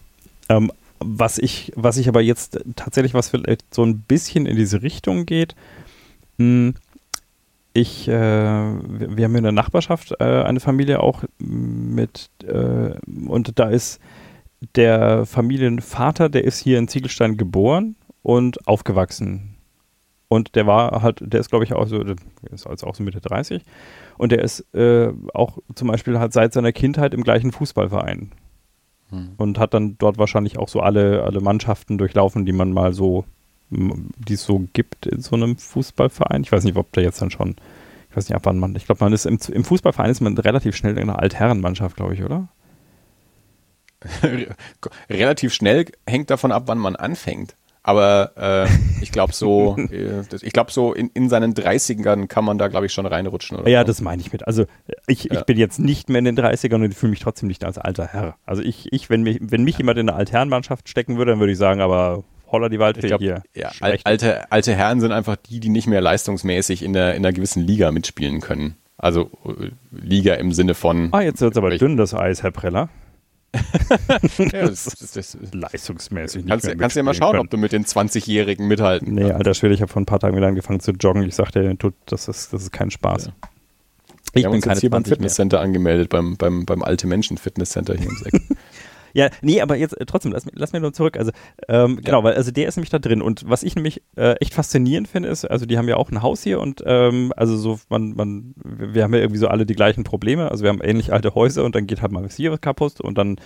Ähm, was ich, was ich aber jetzt tatsächlich, was vielleicht so ein bisschen in diese Richtung geht, hm, ich, äh, wir, wir, haben in der Nachbarschaft äh, eine Familie auch mit, äh, und da ist der Familienvater, der ist hier in Ziegelstein geboren und aufgewachsen. Und der war halt, der ist glaube ich auch so, ist also auch so Mitte 30 und der ist äh, auch zum Beispiel halt seit seiner Kindheit im gleichen Fußballverein. Hm. Und hat dann dort wahrscheinlich auch so alle, alle Mannschaften durchlaufen, die man mal so die es so gibt in so einem Fußballverein. Ich weiß nicht, ob der jetzt dann schon, ich weiß nicht, ab wann man, ich glaube, man ist im, im Fußballverein ist man relativ schnell in einer Altherrenmannschaft, glaube ich, oder? relativ schnell hängt davon ab, wann man anfängt. Aber äh, ich glaube so, äh, ich glaube so in, in seinen 30ern kann man da glaube ich schon reinrutschen. Oder ja, so. das meine ich mit. Also ich, ja. ich bin jetzt nicht mehr in den 30ern und fühle mich trotzdem nicht als alter Herr. Also ich, ich wenn mich, wenn mich jemand in eine Altherrenmannschaft stecken würde, dann würde ich sagen, aber holla die Waldfee glaub, hier. Ja, alte, alte Herren sind einfach die, die nicht mehr leistungsmäßig in, der, in einer gewissen Liga mitspielen können. Also äh, Liga im Sinne von. Ah, jetzt wird es aber dünn, das Eis, Herr Preller. Ja, das, das, das, leistungsmäßig. Kannst, kannst du ja mal schauen, können. ob du mit den 20-Jährigen mithalten Nee, kannst. alter Schwede, ich habe vor ein paar Tagen wieder angefangen zu joggen. Ich sagte, das ist, das ist kein Spaß. Ja. Ich Wir bin uns jetzt hier beim Fitnesscenter angemeldet, beim, beim, beim Alte Menschen Fitnesscenter hier ums Eck. Ja, nee, aber jetzt äh, trotzdem, lass, lass mir nur zurück. Also, ähm, ja. genau, weil also der ist nämlich da drin. Und was ich nämlich äh, echt faszinierend finde, ist, also die haben ja auch ein Haus hier und ähm, also so, man, man, wir haben ja irgendwie so alle die gleichen Probleme. Also wir haben ähnlich alte Häuser und dann geht halt mal was hier was kaputt und dann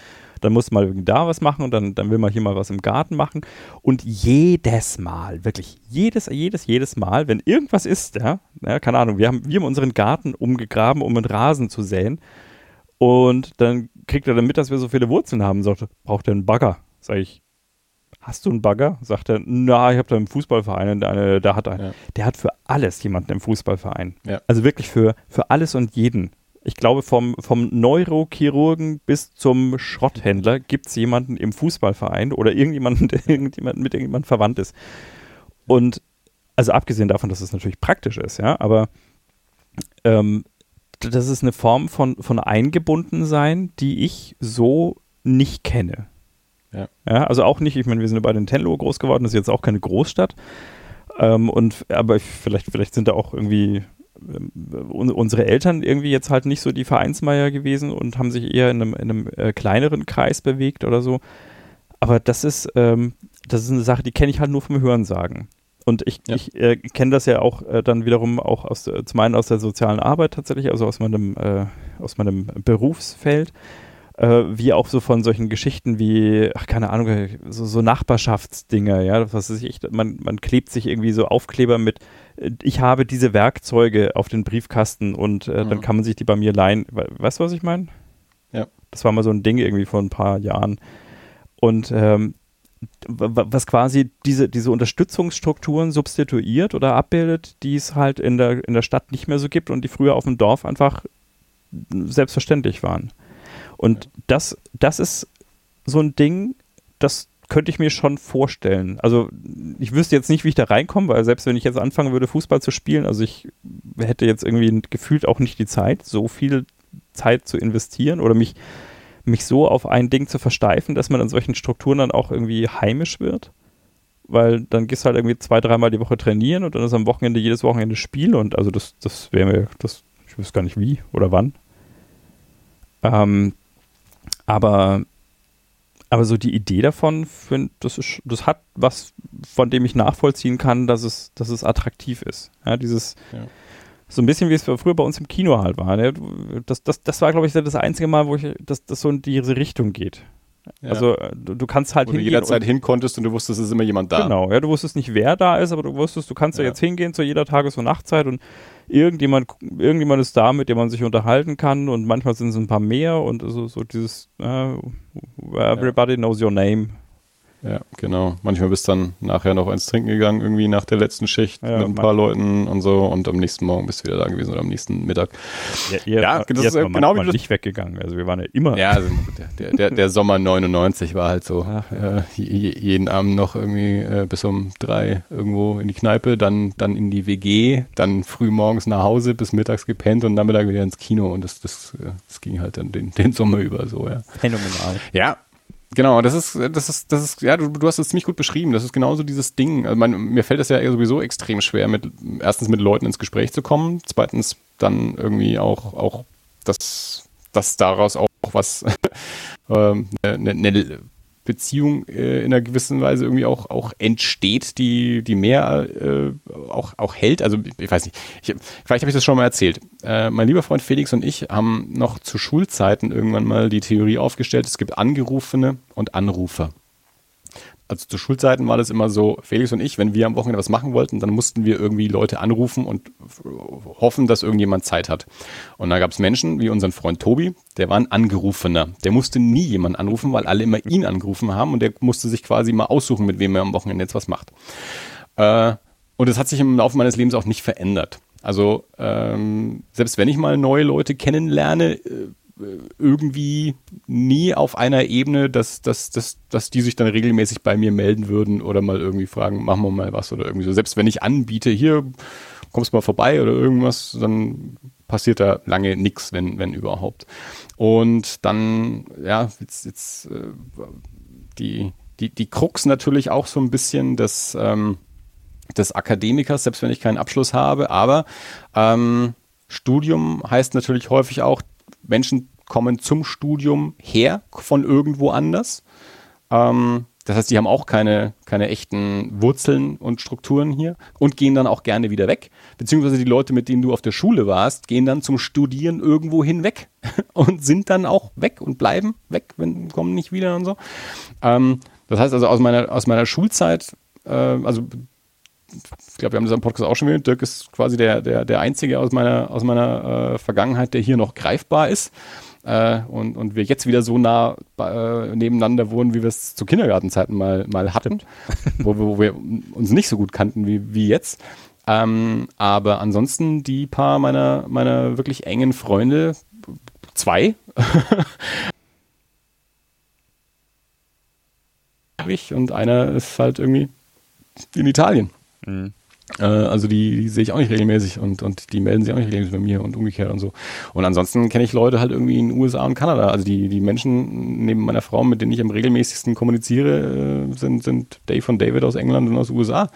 dann muss man irgendwie da was machen und dann, dann will man hier mal was im Garten machen. Und jedes Mal, wirklich jedes, jedes, jedes Mal, wenn irgendwas ist, ja, ja keine Ahnung, wir haben, wir haben unseren Garten umgegraben, um einen Rasen zu säen. Und dann kriegt er dann mit, dass wir so viele Wurzeln haben. Sagt, braucht er einen Bagger? Sag ich, hast du einen Bagger? Sagt er, na, ich habe da einen Fußballverein, eine, da hat einen. Ja. Der hat für alles jemanden im Fußballverein. Ja. Also wirklich für, für alles und jeden. Ich glaube, vom, vom Neurochirurgen bis zum Schrotthändler gibt es jemanden im Fußballverein oder irgendjemanden, der irgendjemand, mit irgendjemandem verwandt ist. Und also abgesehen davon, dass es natürlich praktisch ist, ja, aber ähm, das ist eine Form von, von Eingebundensein, die ich so nicht kenne. Ja. ja also auch nicht, ich meine, wir sind bei den Tenlo groß geworden, das ist jetzt auch keine Großstadt. Ähm, und aber vielleicht, vielleicht sind da auch irgendwie ähm, unsere Eltern irgendwie jetzt halt nicht so die Vereinsmeier gewesen und haben sich eher in einem, in einem äh, kleineren Kreis bewegt oder so. Aber das ist, ähm, das ist eine Sache, die kenne ich halt nur vom Hörensagen. Und ich, ja. ich äh, kenne das ja auch äh, dann wiederum auch aus, äh, zum einen aus der sozialen Arbeit tatsächlich, also aus meinem, äh, aus meinem Berufsfeld, äh, wie auch so von solchen Geschichten wie, ach, keine Ahnung, so, so Nachbarschaftsdinge, ja, was ist ich, man, man klebt sich irgendwie so Aufkleber mit, ich habe diese Werkzeuge auf den Briefkasten und mhm. dann kann man sich die bei mir leihen. Weißt du, was ich meine? Ja. Das war mal so ein Ding irgendwie vor ein paar Jahren. Und ähm, was quasi diese, diese Unterstützungsstrukturen substituiert oder abbildet, die es halt in der, in der Stadt nicht mehr so gibt und die früher auf dem Dorf einfach selbstverständlich waren. Und ja. das, das ist so ein Ding, das könnte ich mir schon vorstellen. Also ich wüsste jetzt nicht, wie ich da reinkomme, weil selbst wenn ich jetzt anfangen würde, Fußball zu spielen, also ich hätte jetzt irgendwie gefühlt auch nicht die Zeit, so viel Zeit zu investieren oder mich mich so auf ein Ding zu versteifen, dass man in solchen Strukturen dann auch irgendwie heimisch wird. Weil dann gehst du halt irgendwie zwei, dreimal die Woche trainieren und dann ist am Wochenende jedes Wochenende Spiel und also das, das wäre mir, das, ich wüsste gar nicht wie oder wann. Ähm, aber, aber so die Idee davon, find, das, ist, das hat was, von dem ich nachvollziehen kann, dass es, dass es attraktiv ist. Ja, dieses, ja so ein bisschen wie es früher bei uns im Kino halt war. Ne? Das, das, das war, glaube ich, das einzige Mal, wo ich, das, das so in diese Richtung geht. Ja. Also äh, du, du, kannst halt wo hingehen. du jederzeit hin konntest und du wusstest, es ist immer jemand da. Genau, ja, du wusstest nicht, wer da ist, aber du wusstest, du kannst ja, ja jetzt hingehen zu jeder Tages- und Nachtzeit und irgendjemand, irgendjemand ist da, mit dem man sich unterhalten kann und manchmal sind es ein paar mehr und so, so dieses uh, Everybody ja. knows your name. Ja, genau. Manchmal bist du dann nachher noch eins trinken gegangen, irgendwie nach der letzten Schicht ja, mit ein paar Leuten und so und am nächsten Morgen bist du wieder da gewesen oder am nächsten Mittag. Ja, ihr, ja das ist genau wie nicht weggegangen. Also wir waren ja immer. Ja, also der, der, der, Sommer 99 war halt so. Ach, ja. äh, jeden Abend noch irgendwie äh, bis um drei irgendwo in die Kneipe, dann, dann in die WG, dann früh morgens nach Hause bis mittags gepennt und Nachmittag wieder ins Kino und das, das, das ging halt dann den, den Sommer über so, ja. Phänomenal. Ja, Genau, das ist, das ist, das ist, ja, du, du hast es ziemlich gut beschrieben. Das ist genauso dieses Ding. Also mein, mir fällt es ja sowieso extrem schwer, mit erstens mit Leuten ins Gespräch zu kommen, zweitens dann irgendwie auch, auch das, dass daraus auch was eine, eine, eine Beziehung äh, in einer gewissen Weise irgendwie auch, auch entsteht, die, die mehr äh, auch, auch hält. Also ich weiß nicht, ich, vielleicht habe ich das schon mal erzählt. Äh, mein lieber Freund Felix und ich haben noch zu Schulzeiten irgendwann mal die Theorie aufgestellt, es gibt Angerufene und Anrufer. Also zu Schulzeiten war das immer so, Felix und ich, wenn wir am Wochenende was machen wollten, dann mussten wir irgendwie Leute anrufen und hoffen, dass irgendjemand Zeit hat. Und da gab es Menschen wie unseren Freund Tobi, der war ein Angerufener. Der musste nie jemand anrufen, weil alle immer ihn angerufen haben und der musste sich quasi mal aussuchen, mit wem er am Wochenende jetzt was macht. Äh, und es hat sich im Laufe meines Lebens auch nicht verändert. Also ähm, selbst wenn ich mal neue Leute kennenlerne, äh, irgendwie nie auf einer Ebene, dass, dass, dass, dass die sich dann regelmäßig bei mir melden würden oder mal irgendwie fragen, machen wir mal was oder irgendwie so. Selbst wenn ich anbiete, hier kommst du mal vorbei oder irgendwas, dann passiert da lange nichts, wenn, wenn überhaupt. Und dann, ja, jetzt, jetzt äh, die, die, die Krux natürlich auch so ein bisschen des, ähm, des Akademikers, selbst wenn ich keinen Abschluss habe, aber ähm, Studium heißt natürlich häufig auch, Menschen kommen zum Studium her von irgendwo anders. Ähm, das heißt, die haben auch keine, keine echten Wurzeln und Strukturen hier und gehen dann auch gerne wieder weg. Beziehungsweise die Leute, mit denen du auf der Schule warst, gehen dann zum Studieren irgendwo hinweg und sind dann auch weg und bleiben weg, wenn, kommen nicht wieder und so. Ähm, das heißt also aus meiner, aus meiner Schulzeit, äh, also ich glaube, wir haben das am Podcast auch schon gehört, Dirk ist quasi der, der, der Einzige aus meiner, aus meiner äh, Vergangenheit, der hier noch greifbar ist äh, und, und wir jetzt wieder so nah äh, nebeneinander wohnen, wie wir es zu Kindergartenzeiten mal, mal hatten, wo, wo, wir uns nicht so gut kannten wie, wie jetzt. Ähm, aber ansonsten die paar meiner, meiner wirklich engen Freunde, zwei, und einer ist halt irgendwie in Italien. Äh, also die, die sehe ich auch nicht regelmäßig und, und die melden sich auch nicht regelmäßig bei mir und umgekehrt und so. Und ansonsten kenne ich Leute halt irgendwie in den USA und Kanada. Also die, die Menschen neben meiner Frau, mit denen ich am regelmäßigsten kommuniziere, äh, sind, sind Dave und David aus England und aus USA.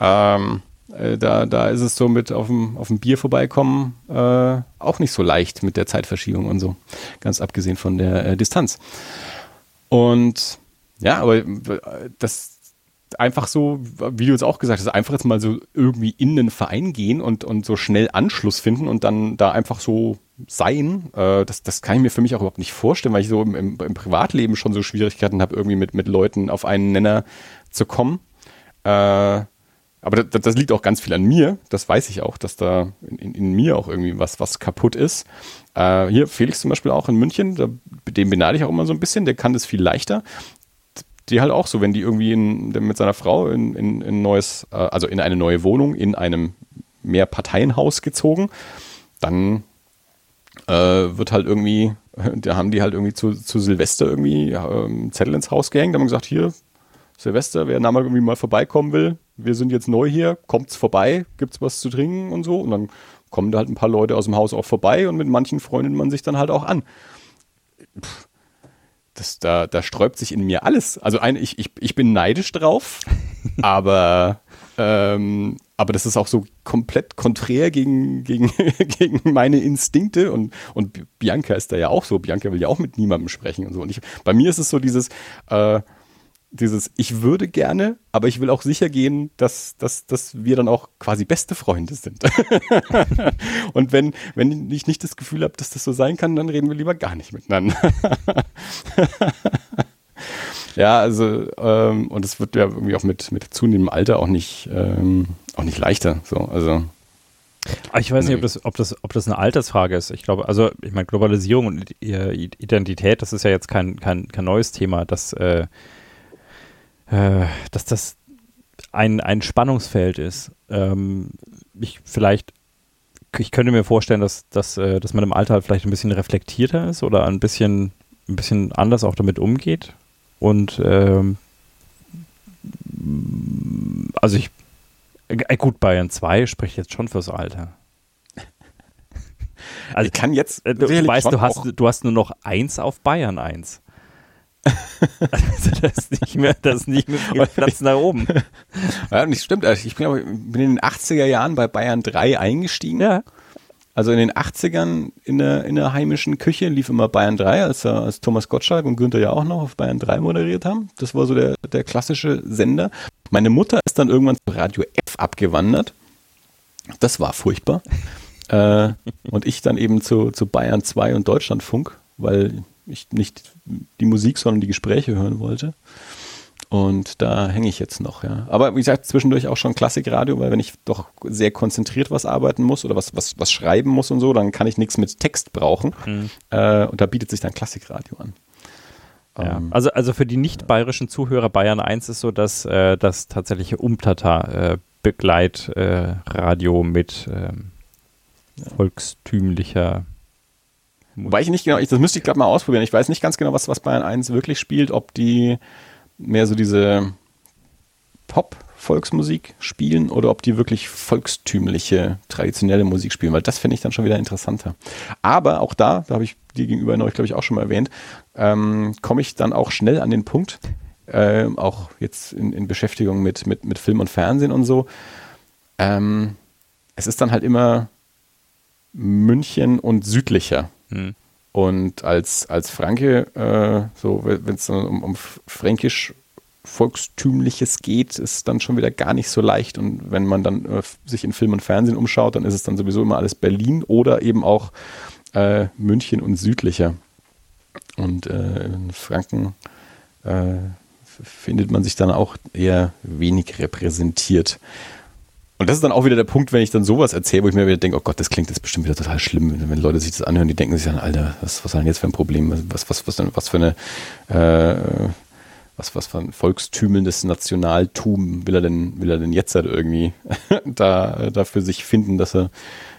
Ähm, äh, da, da ist es so mit auf dem, auf dem Bier vorbeikommen äh, auch nicht so leicht mit der Zeitverschiebung und so. Ganz abgesehen von der äh, Distanz. Und ja, aber das, einfach so, wie du jetzt auch gesagt hast, einfach jetzt mal so irgendwie in den Verein gehen und, und so schnell Anschluss finden und dann da einfach so sein, äh, das, das kann ich mir für mich auch überhaupt nicht vorstellen, weil ich so im, im, im Privatleben schon so Schwierigkeiten habe, irgendwie mit, mit Leuten auf einen Nenner zu kommen. Äh, aber das, das, liegt auch ganz viel an mir. Das weiß ich auch, dass da in, in, in mir auch irgendwie was, was kaputt ist. Äh, hier Felix zum Beispiel auch in München, da, dem beneide ich auch immer so ein bisschen. Der kann das viel leichter die halt auch so, wenn die irgendwie in, mit seiner Frau in, in, in neues, äh, also in eine neue Wohnung, in einem Mehrparteienhaus gezogen, dann äh, wird halt irgendwie, da haben die halt irgendwie zu, zu Silvester irgendwie ähm, Zettel ins Haus gehängt, haben gesagt, hier, Silvester, wer mal irgendwie mal vorbeikommen will, wir sind jetzt neu hier, kommt's vorbei, gibt's was zu trinken und so. Und dann kommen da halt ein paar Leute aus dem Haus auch vorbei und mit manchen freundet man sich dann halt auch an. Pff, das, da, da sträubt sich in mir alles. Also ein, ich, ich, ich bin neidisch drauf, aber, ähm, aber das ist auch so komplett konträr gegen, gegen, gegen meine Instinkte und, und Bianca ist da ja auch so. Bianca will ja auch mit niemandem sprechen und so. Und ich, bei mir ist es so dieses, äh, dieses, ich würde gerne, aber ich will auch sicher gehen, dass, dass, dass wir dann auch quasi beste Freunde sind. und wenn, wenn ich nicht das Gefühl habe, dass das so sein kann, dann reden wir lieber gar nicht miteinander. ja, also, ähm, und es wird ja irgendwie auch mit, mit zunehmendem Alter auch nicht, ähm, auch nicht leichter. So, also. Ich weiß nicht, ob das, ob, das, ob das eine Altersfrage ist. Ich glaube, also, ich meine, Globalisierung und Identität, das ist ja jetzt kein, kein, kein neues Thema. Das, äh, äh, dass das ein, ein Spannungsfeld ist. Ähm, ich vielleicht, ich könnte mir vorstellen, dass, dass, äh, dass man im Alter halt vielleicht ein bisschen reflektierter ist oder ein bisschen, ein bisschen anders auch damit umgeht. Und ähm, also ich, äh, gut, Bayern 2 spricht jetzt schon fürs Alter. Also ich kann jetzt, äh, du weißt, du hast, du hast nur noch eins auf Bayern 1 also das ist nicht mehr, das ist nicht mehr viel Platz nach oben. Ja, nicht stimmt. Also ich bin, aber, bin in den 80er Jahren bei Bayern 3 eingestiegen. Ja. Also in den 80ern in der, in der heimischen Küche lief immer Bayern 3, als, als Thomas Gottschalk und Günther ja auch noch auf Bayern 3 moderiert haben. Das war so der, der klassische Sender. Meine Mutter ist dann irgendwann zu Radio F abgewandert. Das war furchtbar. äh, und ich dann eben zu, zu Bayern 2 und Deutschlandfunk, weil ich nicht die Musik, sondern die Gespräche hören wollte. Und da hänge ich jetzt noch, ja. Aber wie gesagt, zwischendurch auch schon Klassikradio, weil wenn ich doch sehr konzentriert was arbeiten muss oder was, was, was schreiben muss und so, dann kann ich nichts mit Text brauchen. Mhm. Äh, und da bietet sich dann Klassikradio an. Ja. Ähm, also, also für die nicht bayerischen Zuhörer Bayern 1 ist so, dass äh, das tatsächliche Umtata äh, Begleitradio mit ähm, volkstümlicher Wobei ich nicht genau, ich, das müsste ich glaube mal ausprobieren. Ich weiß nicht ganz genau, was, was Bayern 1 wirklich spielt, ob die mehr so diese Pop-Volksmusik spielen oder ob die wirklich volkstümliche, traditionelle Musik spielen, weil das finde ich dann schon wieder interessanter. Aber auch da, da habe ich dir gegenüber neulich, glaube ich, auch schon mal erwähnt, ähm, komme ich dann auch schnell an den Punkt, äh, auch jetzt in, in, Beschäftigung mit, mit, mit Film und Fernsehen und so. Ähm, es ist dann halt immer München und südlicher. Und als, als Franke, äh, so wenn es um, um fränkisch Volkstümliches geht, ist dann schon wieder gar nicht so leicht. Und wenn man dann äh, sich in Film und Fernsehen umschaut, dann ist es dann sowieso immer alles Berlin oder eben auch äh, München und südlicher. Und äh, in Franken äh, findet man sich dann auch eher wenig repräsentiert. Und das ist dann auch wieder der Punkt, wenn ich dann sowas erzähle, wo ich mir wieder denke, oh Gott, das klingt jetzt bestimmt wieder total schlimm. Wenn Leute sich das anhören, die denken sich dann, Alter, was, was ist denn jetzt für ein Problem? Was, was, was, was für eine, äh, was, was für ein volkstümelndes Nationaltum will er denn, will er denn jetzt halt irgendwie da, da sich finden, dass er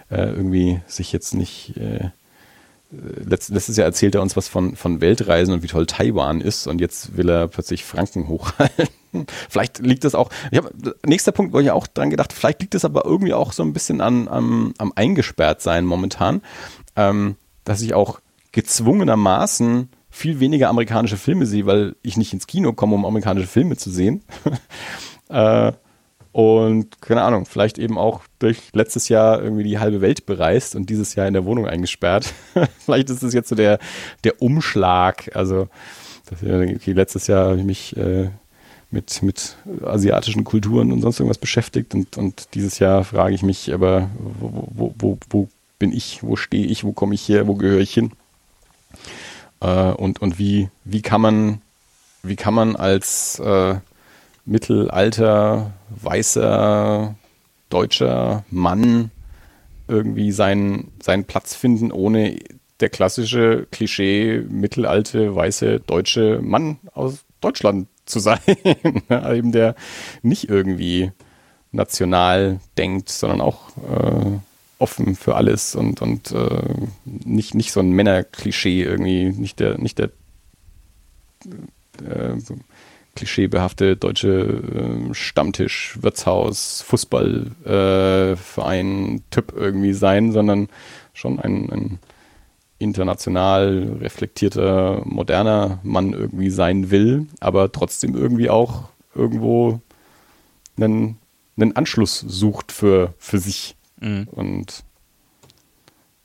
äh, irgendwie sich jetzt nicht, äh, Letzt, letztes Jahr erzählt er uns was von, von Weltreisen und wie toll Taiwan ist und jetzt will er plötzlich Franken hochhalten. Vielleicht liegt das auch, ich hab, nächster Punkt, wo ich auch dran gedacht, vielleicht liegt es aber irgendwie auch so ein bisschen an, am, am Eingesperrtsein momentan, ähm, dass ich auch gezwungenermaßen viel weniger amerikanische Filme sehe, weil ich nicht ins Kino komme, um amerikanische Filme zu sehen. äh, und keine Ahnung, vielleicht eben auch durch letztes Jahr irgendwie die halbe Welt bereist und dieses Jahr in der Wohnung eingesperrt. vielleicht ist es jetzt so der, der Umschlag. Also, okay, letztes Jahr habe ich mich äh, mit, mit asiatischen Kulturen und sonst irgendwas beschäftigt und, und dieses Jahr frage ich mich aber, wo, wo, wo, wo bin ich, wo stehe ich, wo komme ich her, wo gehöre ich hin? Äh, und und wie, wie kann man, wie kann man als äh, Mittelalter, weißer, deutscher Mann irgendwie seinen, seinen Platz finden, ohne der klassische Klischee mittelalte, weiße, deutsche Mann aus Deutschland zu sein. Eben der nicht irgendwie national denkt, sondern auch äh, offen für alles und, und äh, nicht, nicht so ein Männerklischee irgendwie, nicht der, nicht der äh, klischeebehaftete deutsche äh, Stammtisch, Wirtshaus, Fußballverein, äh, irgendwie sein, sondern schon ein, ein international reflektierter, moderner Mann irgendwie sein will, aber trotzdem irgendwie auch irgendwo einen, einen Anschluss sucht für, für sich. Mhm. Und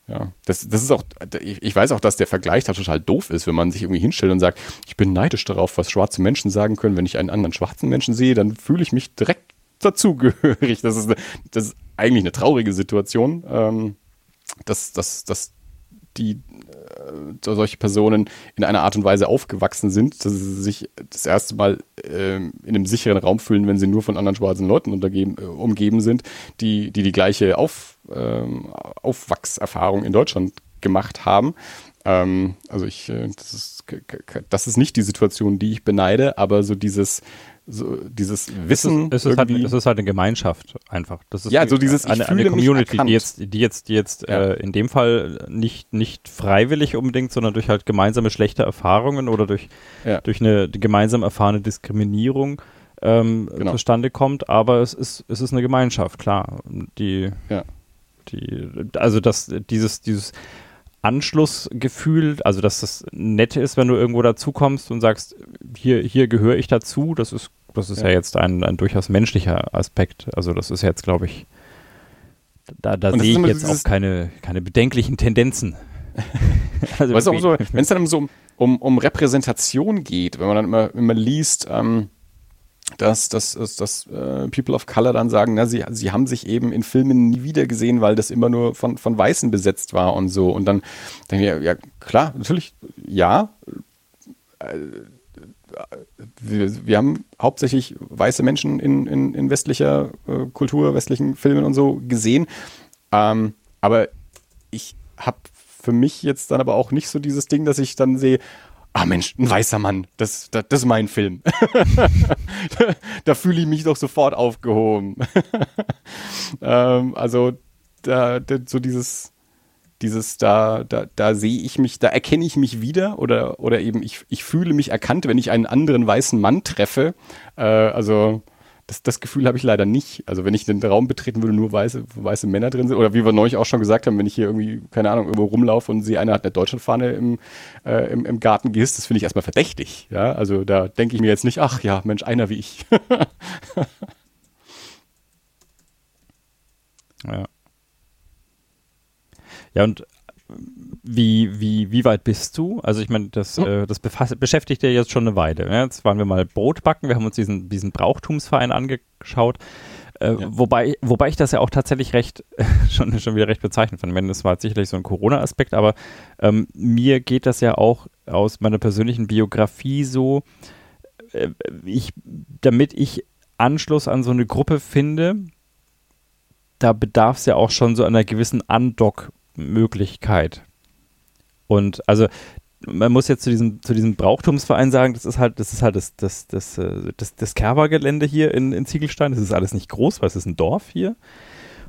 ja, das, das ist auch, ich weiß auch, dass der Vergleich da total doof ist, wenn man sich irgendwie hinstellt und sagt, ich bin neidisch darauf, was schwarze Menschen sagen können. Wenn ich einen anderen schwarzen Menschen sehe, dann fühle ich mich direkt dazugehörig. Das ist, eine, das ist eigentlich eine traurige Situation, ähm, dass, dass, dass die äh, solche Personen in einer Art und Weise aufgewachsen sind, dass sie sich das erste Mal äh, in einem sicheren Raum fühlen, wenn sie nur von anderen schwarzen Leuten äh, umgeben sind, die, die die gleiche Auf, ähm, Aufwachserfahrung in Deutschland gemacht haben. Ähm, also ich, äh, das ist, das ist nicht die Situation, die ich beneide, aber so dieses so dieses Wissen. Es ist, es, ist halt, es ist halt eine Gemeinschaft einfach. Das ist ja, so dieses eine, eine Community, die jetzt, die jetzt, die jetzt ja. äh, in dem Fall nicht, nicht freiwillig unbedingt, sondern durch halt gemeinsame schlechte Erfahrungen oder durch, ja. durch eine gemeinsam erfahrene Diskriminierung ähm, genau. zustande kommt. Aber es ist, es ist eine Gemeinschaft, klar. Die, ja. die, also das, dieses, dieses Anschlussgefühl, also dass das nett ist, wenn du irgendwo dazukommst und sagst, hier, hier gehöre ich dazu, das ist das ist ja, ja jetzt ein, ein, durchaus menschlicher Aspekt. Also das ist jetzt, glaube ich, da, da sehe ich jetzt auch keine, keine bedenklichen Tendenzen. also weißt auch so, wenn es dann so um, um, Repräsentation geht, wenn man dann immer, immer liest, ähm, dass, dass, dass, dass äh, People of Color dann sagen, na, sie, sie haben sich eben in Filmen nie wieder gesehen, weil das immer nur von, von Weißen besetzt war und so. Und dann denke ich, ja, klar, natürlich, ja. Äh, wir, wir haben hauptsächlich weiße Menschen in, in, in westlicher äh, Kultur, westlichen Filmen und so gesehen. Ähm, aber ich habe für mich jetzt dann aber auch nicht so dieses Ding, dass ich dann sehe, ah Mensch, ein weißer Mann, das, das, das ist mein Film. da, da fühle ich mich doch sofort aufgehoben. ähm, also da, da, so dieses, dieses da, da, da sehe ich mich, da erkenne ich mich wieder oder, oder eben ich, ich fühle mich erkannt, wenn ich einen anderen weißen Mann treffe. Äh, also das, das Gefühl habe ich leider nicht. Also wenn ich den Raum betreten würde, nur weiße, weiße Männer drin sind, oder wie wir neulich auch schon gesagt haben, wenn ich hier irgendwie, keine Ahnung, irgendwo rumlaufe und sehe, einer hat eine Deutschlandfahne im, äh, im, im Garten gehisst, das finde ich erstmal verdächtig. Ja, also da denke ich mir jetzt nicht, ach ja, Mensch, einer wie ich. ja. Ja, und wie, wie, wie weit bist du? Also ich meine, das, äh, das beschäftigt ja jetzt schon eine Weile. Ne? Jetzt waren wir mal Brot backen, wir haben uns diesen, diesen Brauchtumsverein angeschaut. Äh, ja. wobei, wobei ich das ja auch tatsächlich recht, schon, schon wieder recht bezeichnet fand. Meine, das war sicherlich so ein Corona-Aspekt, aber ähm, mir geht das ja auch aus meiner persönlichen Biografie so, äh, ich, damit ich Anschluss an so eine Gruppe finde, da bedarf es ja auch schon so einer gewissen Andock- Möglichkeit. Und also man muss jetzt zu diesem, zu diesem Brauchtumsverein sagen, das ist halt, das ist halt das, das, das, äh, das, das Kerber-Gelände hier in, in Ziegelstein. Das ist alles nicht groß, weil es ist ein Dorf hier.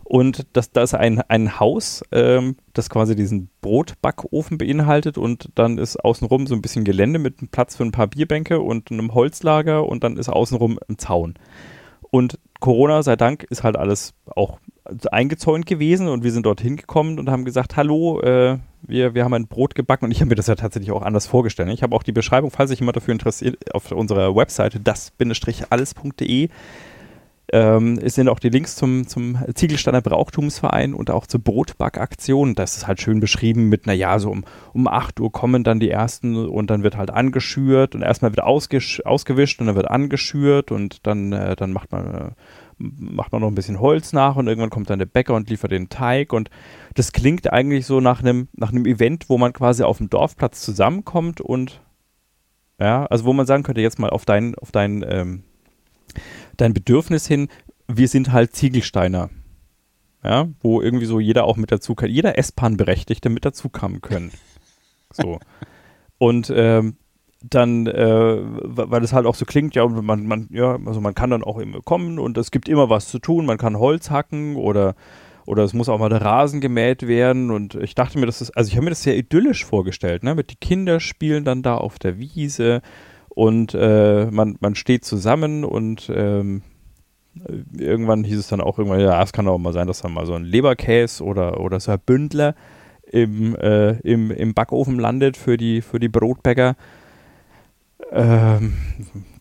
Und das, da ist ein, ein Haus, ähm, das quasi diesen Brotbackofen beinhaltet und dann ist außenrum so ein bisschen Gelände mit einem Platz für ein paar Bierbänke und einem Holzlager und dann ist außenrum ein Zaun. Und Corona sei Dank ist halt alles auch eingezäunt gewesen und wir sind dorthin gekommen und haben gesagt, hallo, äh, wir, wir haben ein Brot gebacken und ich habe mir das ja tatsächlich auch anders vorgestellt. Ich habe auch die Beschreibung, falls sich jemand dafür interessiert, auf unserer Webseite das-alles.de ähm, es sind auch die Links zum, zum Ziegelsteiner Brauchtumsverein und auch zur Brotbackaktion. Das ist halt schön beschrieben mit, naja, so um, um 8 Uhr kommen dann die ersten und dann wird halt angeschürt und erstmal wird ausgewischt und dann wird angeschürt und dann, äh, dann macht man äh, macht man noch ein bisschen Holz nach und irgendwann kommt dann der Bäcker und liefert den Teig und das klingt eigentlich so nach einem nach einem Event, wo man quasi auf dem Dorfplatz zusammenkommt und ja, also wo man sagen könnte jetzt mal auf dein auf dein ähm, dein Bedürfnis hin, wir sind halt Ziegelsteiner. Ja, wo irgendwie so jeder auch mit dazu kann, jeder S-Bahn-Berechtigte mit dazu kommen können. So. Und ähm, dann, äh, weil es halt auch so klingt, ja, man, man, ja, also man kann dann auch immer kommen und es gibt immer was zu tun, man kann Holz hacken oder oder es muss auch mal der Rasen gemäht werden und ich dachte mir, das ist, also ich habe mir das sehr idyllisch vorgestellt, ne, mit die Kinder spielen dann da auf der Wiese und äh, man, man steht zusammen und ähm, irgendwann hieß es dann auch irgendwann, ja, es kann auch mal sein, dass dann mal so ein Leberkäse oder, oder so ein Bündler im, äh, im, im Backofen landet für die, für die Brotbäcker. Ähm,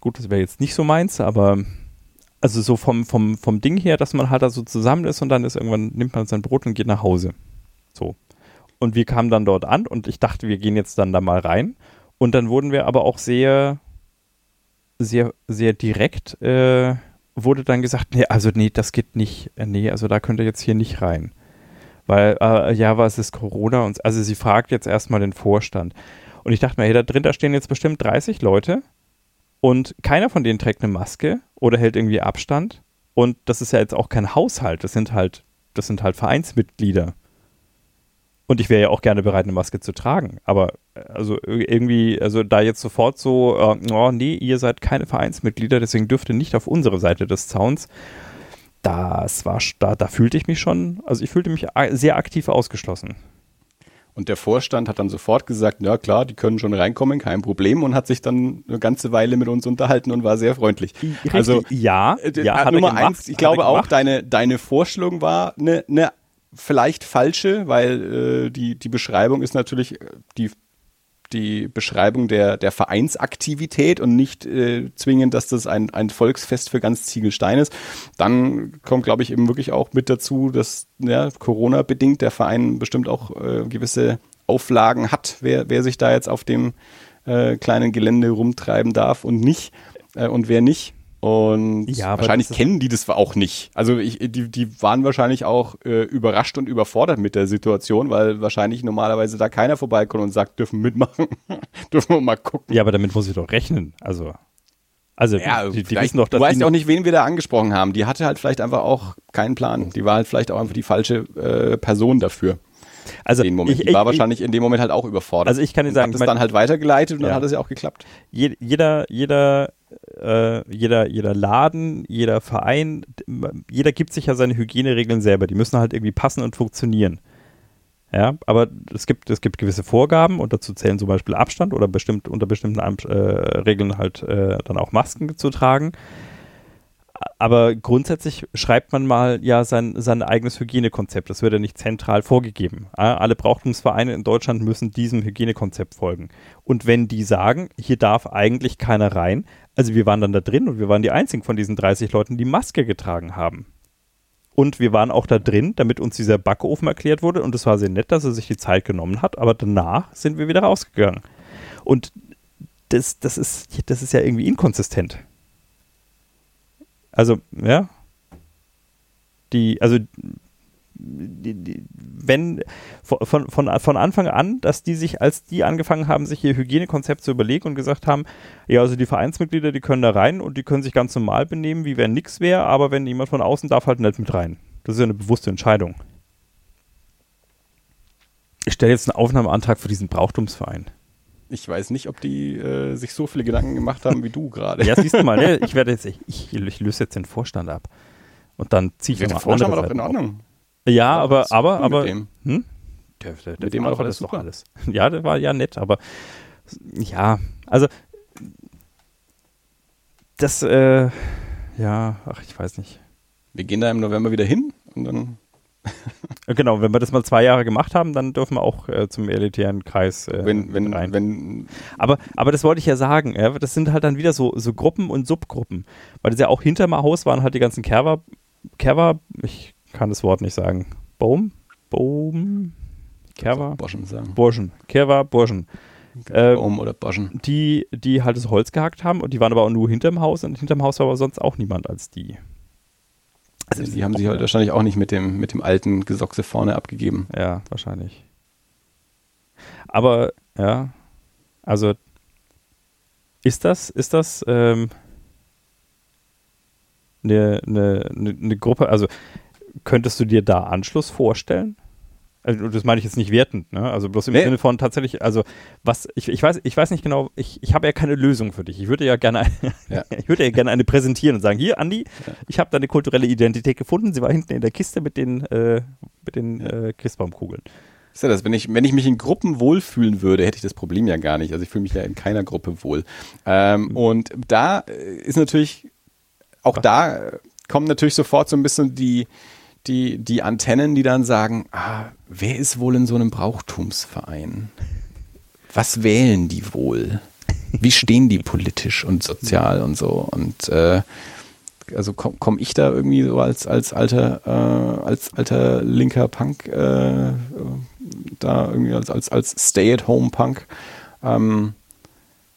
gut, das wäre jetzt nicht so meins, aber also so vom, vom, vom Ding her, dass man halt da so zusammen ist und dann ist irgendwann, nimmt man sein Brot und geht nach Hause. So. Und wir kamen dann dort an und ich dachte, wir gehen jetzt dann da mal rein. Und dann wurden wir aber auch sehr, sehr, sehr direkt, äh, wurde dann gesagt, nee, also nee, das geht nicht, äh, nee, also da könnt ihr jetzt hier nicht rein. Weil, äh, ja, was ist Corona? Und, also sie fragt jetzt erstmal den Vorstand. Und ich dachte mir, hey, da drin, da stehen jetzt bestimmt 30 Leute und keiner von denen trägt eine Maske oder hält irgendwie Abstand. Und das ist ja jetzt auch kein Haushalt, das sind halt, das sind halt Vereinsmitglieder. Und ich wäre ja auch gerne bereit, eine Maske zu tragen. Aber äh, also irgendwie, also da jetzt sofort so, äh, oh nee, ihr seid keine Vereinsmitglieder, deswegen dürft ihr nicht auf unsere Seite des Zauns. Das war, da, da fühlte ich mich schon, also ich fühlte mich sehr aktiv ausgeschlossen. Und der Vorstand hat dann sofort gesagt, ja klar, die können schon reinkommen, kein Problem und hat sich dann eine ganze Weile mit uns unterhalten und war sehr freundlich. Richtig, also ja, äh, ja Nummer eins, ich glaube auch, deine, deine Vorstellung war eine, eine vielleicht falsche, weil äh, die, die Beschreibung ist natürlich äh, die, die Beschreibung der, der Vereinsaktivität und nicht äh, zwingend, dass das ein, ein Volksfest für ganz Ziegelstein ist. Dann kommt, glaube ich, eben wirklich auch mit dazu, dass ja, Corona-bedingt der Verein bestimmt auch äh, gewisse Auflagen hat, wer, wer sich da jetzt auf dem äh, kleinen Gelände rumtreiben darf und nicht äh, und wer nicht. Und ja, wahrscheinlich kennen die das auch nicht. Also ich, die, die waren wahrscheinlich auch äh, überrascht und überfordert mit der Situation, weil wahrscheinlich normalerweise da keiner vorbeikommt und sagt, dürfen mitmachen, dürfen wir mal gucken. Ja, aber damit muss ich doch rechnen. Also, also ja, die, die wissen doch, dass du weißt auch nicht, wen wir da angesprochen haben. Die hatte halt vielleicht einfach auch keinen Plan. Die war halt vielleicht auch einfach die falsche äh, Person dafür. Also den Moment. Ich, die war ich, wahrscheinlich in dem Moment halt auch überfordert. Also ich kann dir sagen, hat es dann halt weitergeleitet und ja. dann hat es ja auch geklappt. Jeder, jeder äh, jeder, jeder Laden, jeder Verein, jeder gibt sich ja seine Hygieneregeln selber. Die müssen halt irgendwie passen und funktionieren. Ja, aber es gibt, es gibt gewisse Vorgaben und dazu zählen zum Beispiel Abstand oder bestimmt, unter bestimmten äh, Regeln halt äh, dann auch Masken zu tragen aber grundsätzlich schreibt man mal ja sein, sein eigenes Hygienekonzept. Das wird ja nicht zentral vorgegeben. Alle Brauchtumsvereine in Deutschland müssen diesem Hygienekonzept folgen. Und wenn die sagen, hier darf eigentlich keiner rein, also wir waren dann da drin und wir waren die einzigen von diesen 30 Leuten, die Maske getragen haben. Und wir waren auch da drin, damit uns dieser Backofen erklärt wurde. Und es war sehr nett, dass er sich die Zeit genommen hat. Aber danach sind wir wieder rausgegangen. Und das, das, ist, das ist ja irgendwie inkonsistent. Also, ja. Die, also, die, die, wenn von, von, von Anfang an, dass die sich, als die angefangen haben, sich ihr Hygienekonzept zu überlegen und gesagt haben, ja, also die Vereinsmitglieder, die können da rein und die können sich ganz normal benehmen, wie wenn nichts wäre, aber wenn jemand von außen darf halt nicht mit rein. Das ist ja eine bewusste Entscheidung. Ich stelle jetzt einen Aufnahmeantrag für diesen Brauchtumsverein. Ich weiß nicht, ob die äh, sich so viele Gedanken gemacht haben wie du gerade. Ja, siehst du mal, ne? ich werde jetzt, ich, ich, ich, löse jetzt den Vorstand ab. Und dann ziehe ich ja, mal Vorstand war doch in Ordnung. Ja, ja aber, aber, aber. Mit dem, hm? der, der, der mit dem war doch alles. Ja, der war ja nett, aber ja, also das, äh, ja, ach, ich weiß nicht. Wir gehen da im November wieder hin und dann Genau, wenn wir das mal zwei Jahre gemacht haben, dann dürfen wir auch äh, zum elitären Kreis äh, wenn, wenn, rein. Wenn, aber, aber das wollte ich ja sagen, ja, das sind halt dann wieder so, so Gruppen und Subgruppen. Weil das ja auch hinter meinem Haus waren halt die ganzen Kerber, Kerber, ich kann das Wort nicht sagen, Baum, Baum, Kerber, Burschen sagen. Burschen, Kerber, Burschen. Äh, Baum oder Burschen. Die, die halt das Holz gehackt haben und die waren aber auch nur hinterm Haus und hinterm Haus war aber sonst auch niemand als die. Also die haben sich halt wahrscheinlich auch nicht mit dem, mit dem alten Gesochse vorne abgegeben. Ja, wahrscheinlich. Aber, ja, also ist das, ist das ähm, eine, eine, eine Gruppe, also könntest du dir da Anschluss vorstellen? Also das meine ich jetzt nicht wertend, ne? Also bloß im nee. Sinne von tatsächlich, also was, ich, ich weiß, ich weiß nicht genau, ich, ich habe ja keine Lösung für dich. Ich würde ja gerne ja. ich würde ja gerne eine präsentieren und sagen, hier, Andi, ja. ich habe deine kulturelle Identität gefunden, sie war hinten in der Kiste mit den, äh, mit den ja. äh, Christbaumkugeln. Ist ja das, wenn ich, wenn ich mich in Gruppen wohlfühlen würde, hätte ich das Problem ja gar nicht. Also ich fühle mich ja in keiner Gruppe wohl. Ähm, mhm. Und da äh, ist natürlich, auch was? da äh, kommen natürlich sofort so ein bisschen die, die, die Antennen, die dann sagen, ah, wer ist wohl in so einem Brauchtumsverein? Was wählen die wohl? Wie stehen die politisch und sozial und so? Und äh, also komme komm ich da irgendwie so als, als alter, äh, als alter linker Punk äh, da irgendwie als, als, als Stay-at-home-Punk, ähm,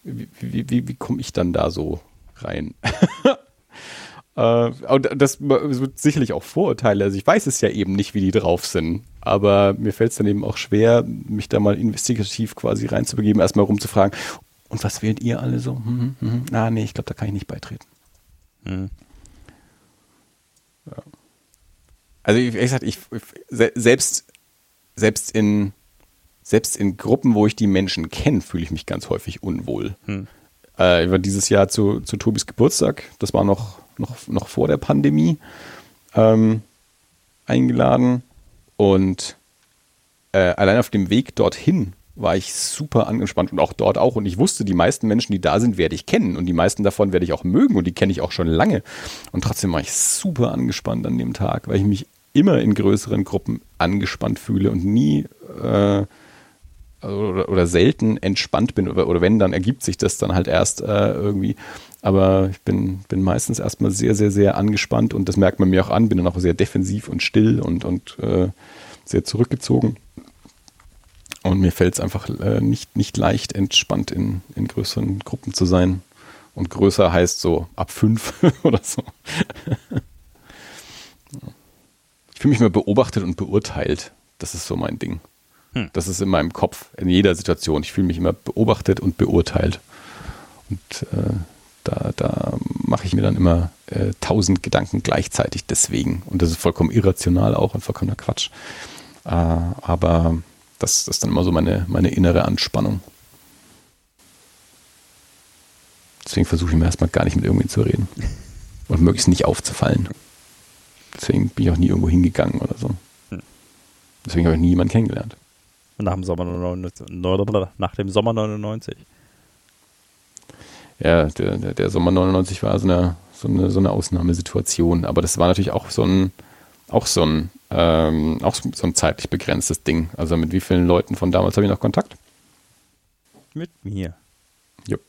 wie, wie, wie, wie komme ich dann da so rein? Äh, das wird sicherlich auch Vorurteile. Also ich weiß es ja eben nicht, wie die drauf sind. Aber mir fällt es dann eben auch schwer, mich da mal investigativ quasi reinzubegeben, erstmal rumzufragen. Und was wählt ihr alle so? Hm, hm, hm. Ah, nee, ich glaube, da kann ich nicht beitreten. Hm. Ja. Also, wie gesagt, ich, selbst, selbst in, selbst in Gruppen, wo ich die Menschen kenne, fühle ich mich ganz häufig unwohl. Hm. Äh, ich war dieses Jahr zu, zu Tobis Geburtstag. Das war noch noch, noch vor der Pandemie ähm, eingeladen. Und äh, allein auf dem Weg dorthin war ich super angespannt und auch dort auch. Und ich wusste, die meisten Menschen, die da sind, werde ich kennen. Und die meisten davon werde ich auch mögen und die kenne ich auch schon lange. Und trotzdem war ich super angespannt an dem Tag, weil ich mich immer in größeren Gruppen angespannt fühle und nie äh, oder, oder, selten entspannt bin. Oder, oder, wenn, dann ergibt sich das dann halt erst äh, irgendwie. Aber ich bin, bin meistens erstmal sehr, sehr, sehr angespannt und das merkt man mir auch an. Bin dann auch sehr defensiv und still und, und äh, sehr zurückgezogen. Und mir fällt es einfach äh, nicht, nicht leicht, entspannt in, in größeren Gruppen zu sein. Und größer heißt so ab fünf oder so. ich fühle mich immer beobachtet und beurteilt. Das ist so mein Ding. Hm. Das ist in meinem Kopf, in jeder Situation. Ich fühle mich immer beobachtet und beurteilt. Und äh, da, da mache ich mir dann immer äh, tausend Gedanken gleichzeitig deswegen. Und das ist vollkommen irrational auch und vollkommener Quatsch. Äh, aber das, das ist dann immer so meine, meine innere Anspannung. Deswegen versuche ich mir erstmal gar nicht mit irgendwen zu reden. Und möglichst nicht aufzufallen. Deswegen bin ich auch nie irgendwo hingegangen oder so. Hm. Deswegen habe ich nie jemanden kennengelernt. Nach dem Sommer 99. Nach dem Sommer 99. Ja, der, der, Sommer 99 war so eine, so, eine, so eine Ausnahmesituation. Aber das war natürlich auch so ein, auch so ein, ähm, auch so ein zeitlich begrenztes Ding. Also mit wie vielen Leuten von damals habe ich noch Kontakt? Mit mir. Jupp.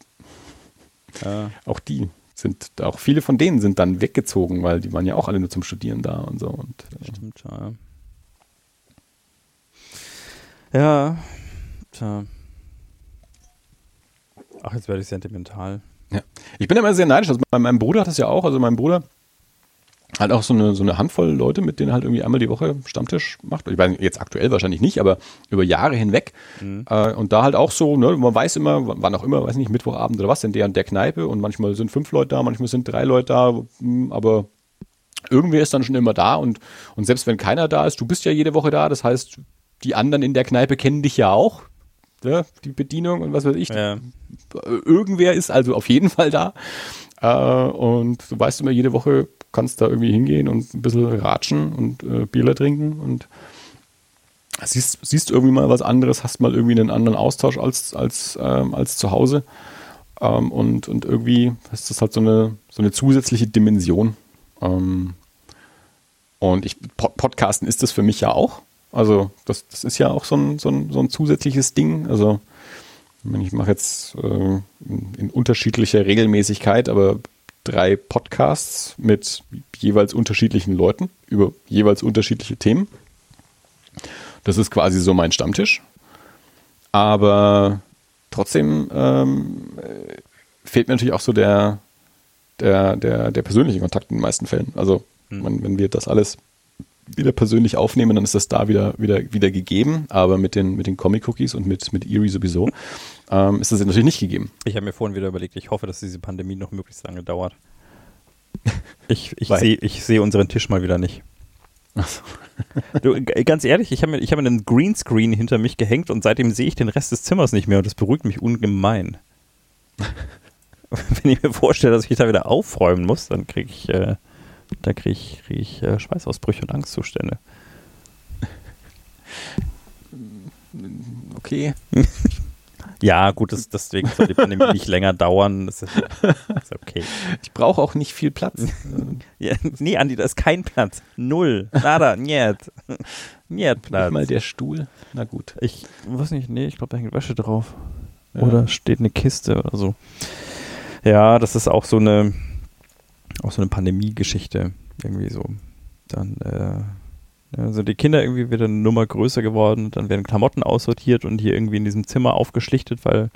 Äh. Auch die sind, auch viele von denen sind dann weggezogen, weil die waren ja auch alle nur zum Studieren da und so. Und, äh. Stimmt, ja. Ja, tja. Ach, jetzt werde ich sentimental. Ja. Ich bin immer sehr neidisch. Also mein, mein Bruder hat das ja auch. Also mein Bruder hat auch so eine, so eine Handvoll Leute, mit denen er halt irgendwie einmal die Woche Stammtisch macht. Ich weiß jetzt aktuell wahrscheinlich nicht, aber über Jahre hinweg. Mhm. Äh, und da halt auch so, ne, man weiß immer, wann auch immer, weiß nicht, Mittwochabend oder was, in der und der Kneipe und manchmal sind fünf Leute da, manchmal sind drei Leute da, hm, aber irgendwer ist dann schon immer da und, und selbst wenn keiner da ist, du bist ja jede Woche da, das heißt, die anderen in der Kneipe kennen dich ja auch, ne, die Bedienung und was weiß ich. Ja. Irgendwer ist also auf jeden Fall da. Äh, und du weißt immer, jede Woche kannst da irgendwie hingehen und ein bisschen ratschen und äh, Bierle trinken und siehst, siehst irgendwie mal was anderes, hast mal irgendwie einen anderen Austausch als, als, ähm, als zu Hause. Ähm, und, und irgendwie ist das halt so eine, so eine zusätzliche Dimension. Ähm, und ich, Podcasten ist das für mich ja auch. Also das, das ist ja auch so ein, so ein, so ein zusätzliches Ding. Also ich mache jetzt äh, in, unterschiedlicher Regelmäßigkeit, aber drei Podcasts mit jeweils unterschiedlichen Leuten über jeweils unterschiedliche Themen. Das ist quasi so mein Stammtisch. Aber trotzdem ähm, fehlt mir natürlich auch so der, der, der, der persönliche Kontakt in den meisten Fällen. Also, hm. wenn, wenn wir das alles wieder persönlich aufnehmen, dann ist das da wieder, wieder, wieder gegeben. Aber mit den, mit den Comic-Cookies und mit, mit Erie sowieso ähm, ist das natürlich nicht gegeben. Ich habe mir vorhin wieder überlegt, ich hoffe, dass diese Pandemie noch möglichst lange dauert. Ich, ich sehe seh unseren Tisch mal wieder nicht. So. du, ganz ehrlich, ich habe mir, hab mir einen Greenscreen hinter mich gehängt und seitdem sehe ich den Rest des Zimmers nicht mehr und das beruhigt mich ungemein. Wenn ich mir vorstelle, dass ich da wieder aufräumen muss, dann kriege ich, äh, da krieg ich, krieg ich äh, Schweißausbrüche und Angstzustände. Okay. Ja, gut, das, deswegen soll die Pandemie nicht länger dauern. Das ist, ist okay. Ich brauche auch nicht viel Platz. ja, nee, Andi, da ist kein Platz. Null. Nada, niet. Niet Platz. Nicht mal der Stuhl. Na gut. Ich weiß nicht, nee, ich glaube, da hängt Wäsche drauf. Ja. Oder steht eine Kiste oder so. Ja, das ist auch so eine, auch so eine Pandemie-Geschichte. Irgendwie so. Dann, äh, also die Kinder irgendwie wieder eine Nummer größer geworden, dann werden Klamotten aussortiert und hier irgendwie in diesem Zimmer aufgeschlichtet, weil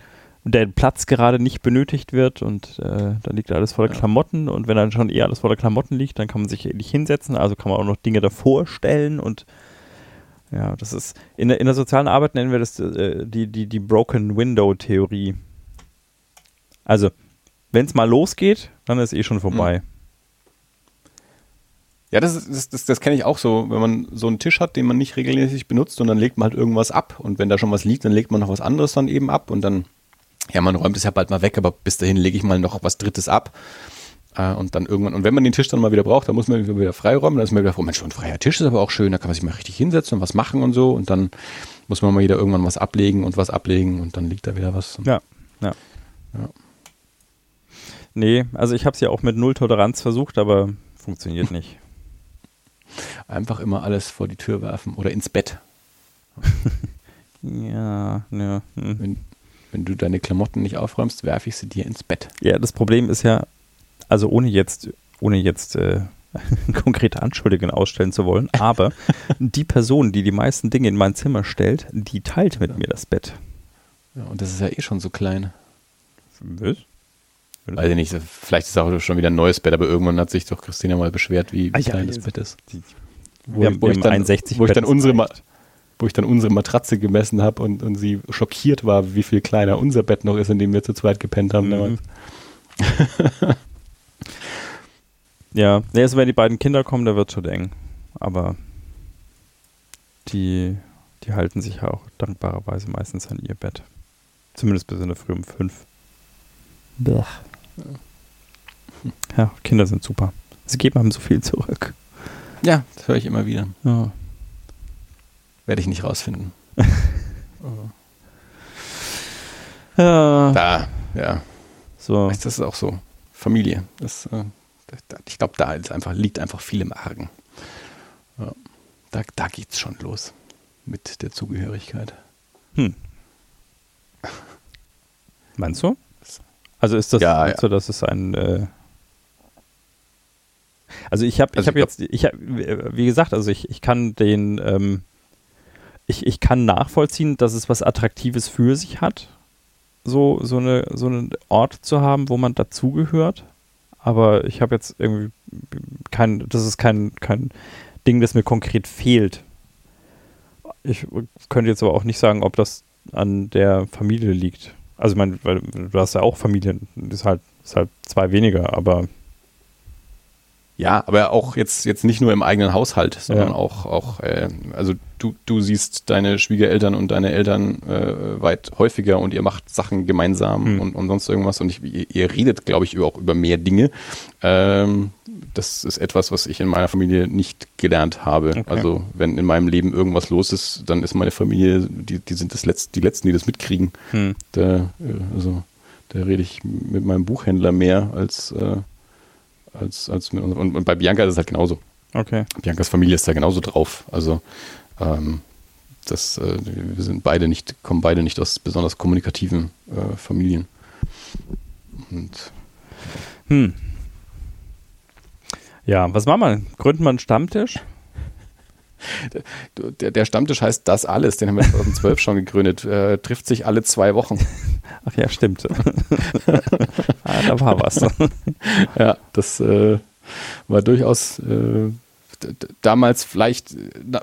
der Platz gerade nicht benötigt wird und äh, da liegt alles voller. Klamotten und wenn dann schon eh alles voller Klamotten liegt, dann kann man sich nicht hinsetzen, also kann man auch noch Dinge davor stellen und ja, das ist in der, in der sozialen Arbeit nennen wir das äh, die, die, die Broken Window Theorie. Also, wenn es mal losgeht, dann ist eh schon vorbei. Mhm. Ja, das, das, das, das kenne ich auch so, wenn man so einen Tisch hat, den man nicht regelmäßig benutzt und dann legt man halt irgendwas ab und wenn da schon was liegt, dann legt man noch was anderes dann eben ab und dann, ja, man räumt es ja bald mal weg, aber bis dahin lege ich mal noch was Drittes ab äh, und dann irgendwann, und wenn man den Tisch dann mal wieder braucht, dann muss man wieder freiräumen, dann ist man wieder, oh Mensch, ein freier Tisch ist aber auch schön, da kann man sich mal richtig hinsetzen und was machen und so und dann muss man mal wieder irgendwann was ablegen und was ablegen und dann liegt da wieder was. Ja, ja. ja. Nee, also ich habe es ja auch mit Null Toleranz versucht, aber funktioniert nicht. Einfach immer alles vor die Tür werfen oder ins Bett. ja, ja. Hm. Wenn, wenn du deine Klamotten nicht aufräumst, werfe ich sie dir ins Bett. Ja, das Problem ist ja, also ohne jetzt, ohne jetzt äh, konkrete Anschuldigungen ausstellen zu wollen, aber die Person, die die meisten Dinge in mein Zimmer stellt, die teilt mit ja. mir das Bett. Ja, und das ist ja eh schon so klein. Was? Weiß ich nicht, vielleicht ist auch schon wieder ein neues Bett, aber irgendwann hat sich doch Christina mal beschwert, wie, ah, klein ja, das Bett ist. Die, wo, wir, wo, ich dann, wo ich dann unsere wo ich dann unsere Matratze gemessen habe und, und sie schockiert war, wie viel kleiner unser Bett noch ist, in dem wir zu zweit gepennt haben mhm. ja, nee, also wenn die beiden Kinder kommen, da wird schon eng. Aber die, die halten sich ja auch dankbarerweise meistens an ihr Bett. Zumindest bis in der Früh um fünf. Blech. Ja, Kinder sind super. Sie geben einem so viel zurück. Ja, das höre ich immer wieder. Ja. Werde ich nicht rausfinden. ja. Da, ja. So. Das ist auch so. Familie. Das, äh, ich glaube, da einfach, liegt einfach viel im Argen. Ja. Da, da es schon los mit der Zugehörigkeit. Hm. Meinst du? Also ist das ja, so, dass es ein äh also ich habe, also ich habe jetzt, ich hab, wie gesagt, also ich, ich kann den, ähm, ich, ich kann nachvollziehen, dass es was Attraktives für sich hat, so, so, eine, so einen Ort zu haben, wo man dazugehört. Aber ich habe jetzt irgendwie kein, das ist kein, kein Ding, das mir konkret fehlt. Ich könnte jetzt aber auch nicht sagen, ob das an der Familie liegt. Also ich meine, weil du hast ja auch Familien, ist halt, ist halt zwei weniger, aber ja, aber auch jetzt, jetzt nicht nur im eigenen Haushalt, sondern ja. auch, auch äh, also du, du siehst deine Schwiegereltern und deine Eltern äh, weit häufiger und ihr macht Sachen gemeinsam hm. und, und sonst irgendwas und ich, ihr, ihr redet, glaube ich, auch über mehr Dinge. Ähm, das ist etwas, was ich in meiner Familie nicht gelernt habe. Okay. Also wenn in meinem Leben irgendwas los ist, dann ist meine Familie, die, die sind das Letzt, die Letzten, die das mitkriegen. Hm. Da, äh, also, da rede ich mit meinem Buchhändler mehr als äh, als, als mit und, und bei Bianca ist es halt genauso. Okay. Biancas Familie ist da genauso drauf. Also ähm, das, äh, wir sind beide nicht, kommen beide nicht aus besonders kommunikativen äh, Familien. Und hm. Ja, was machen wir? Gründen wir einen Stammtisch? Der, der, Stammtisch heißt Das Alles, den haben wir 2012 schon gegründet. Äh, trifft sich alle zwei Wochen. Ach ja, stimmt. ah, da war was. ja, das äh, war durchaus äh, damals vielleicht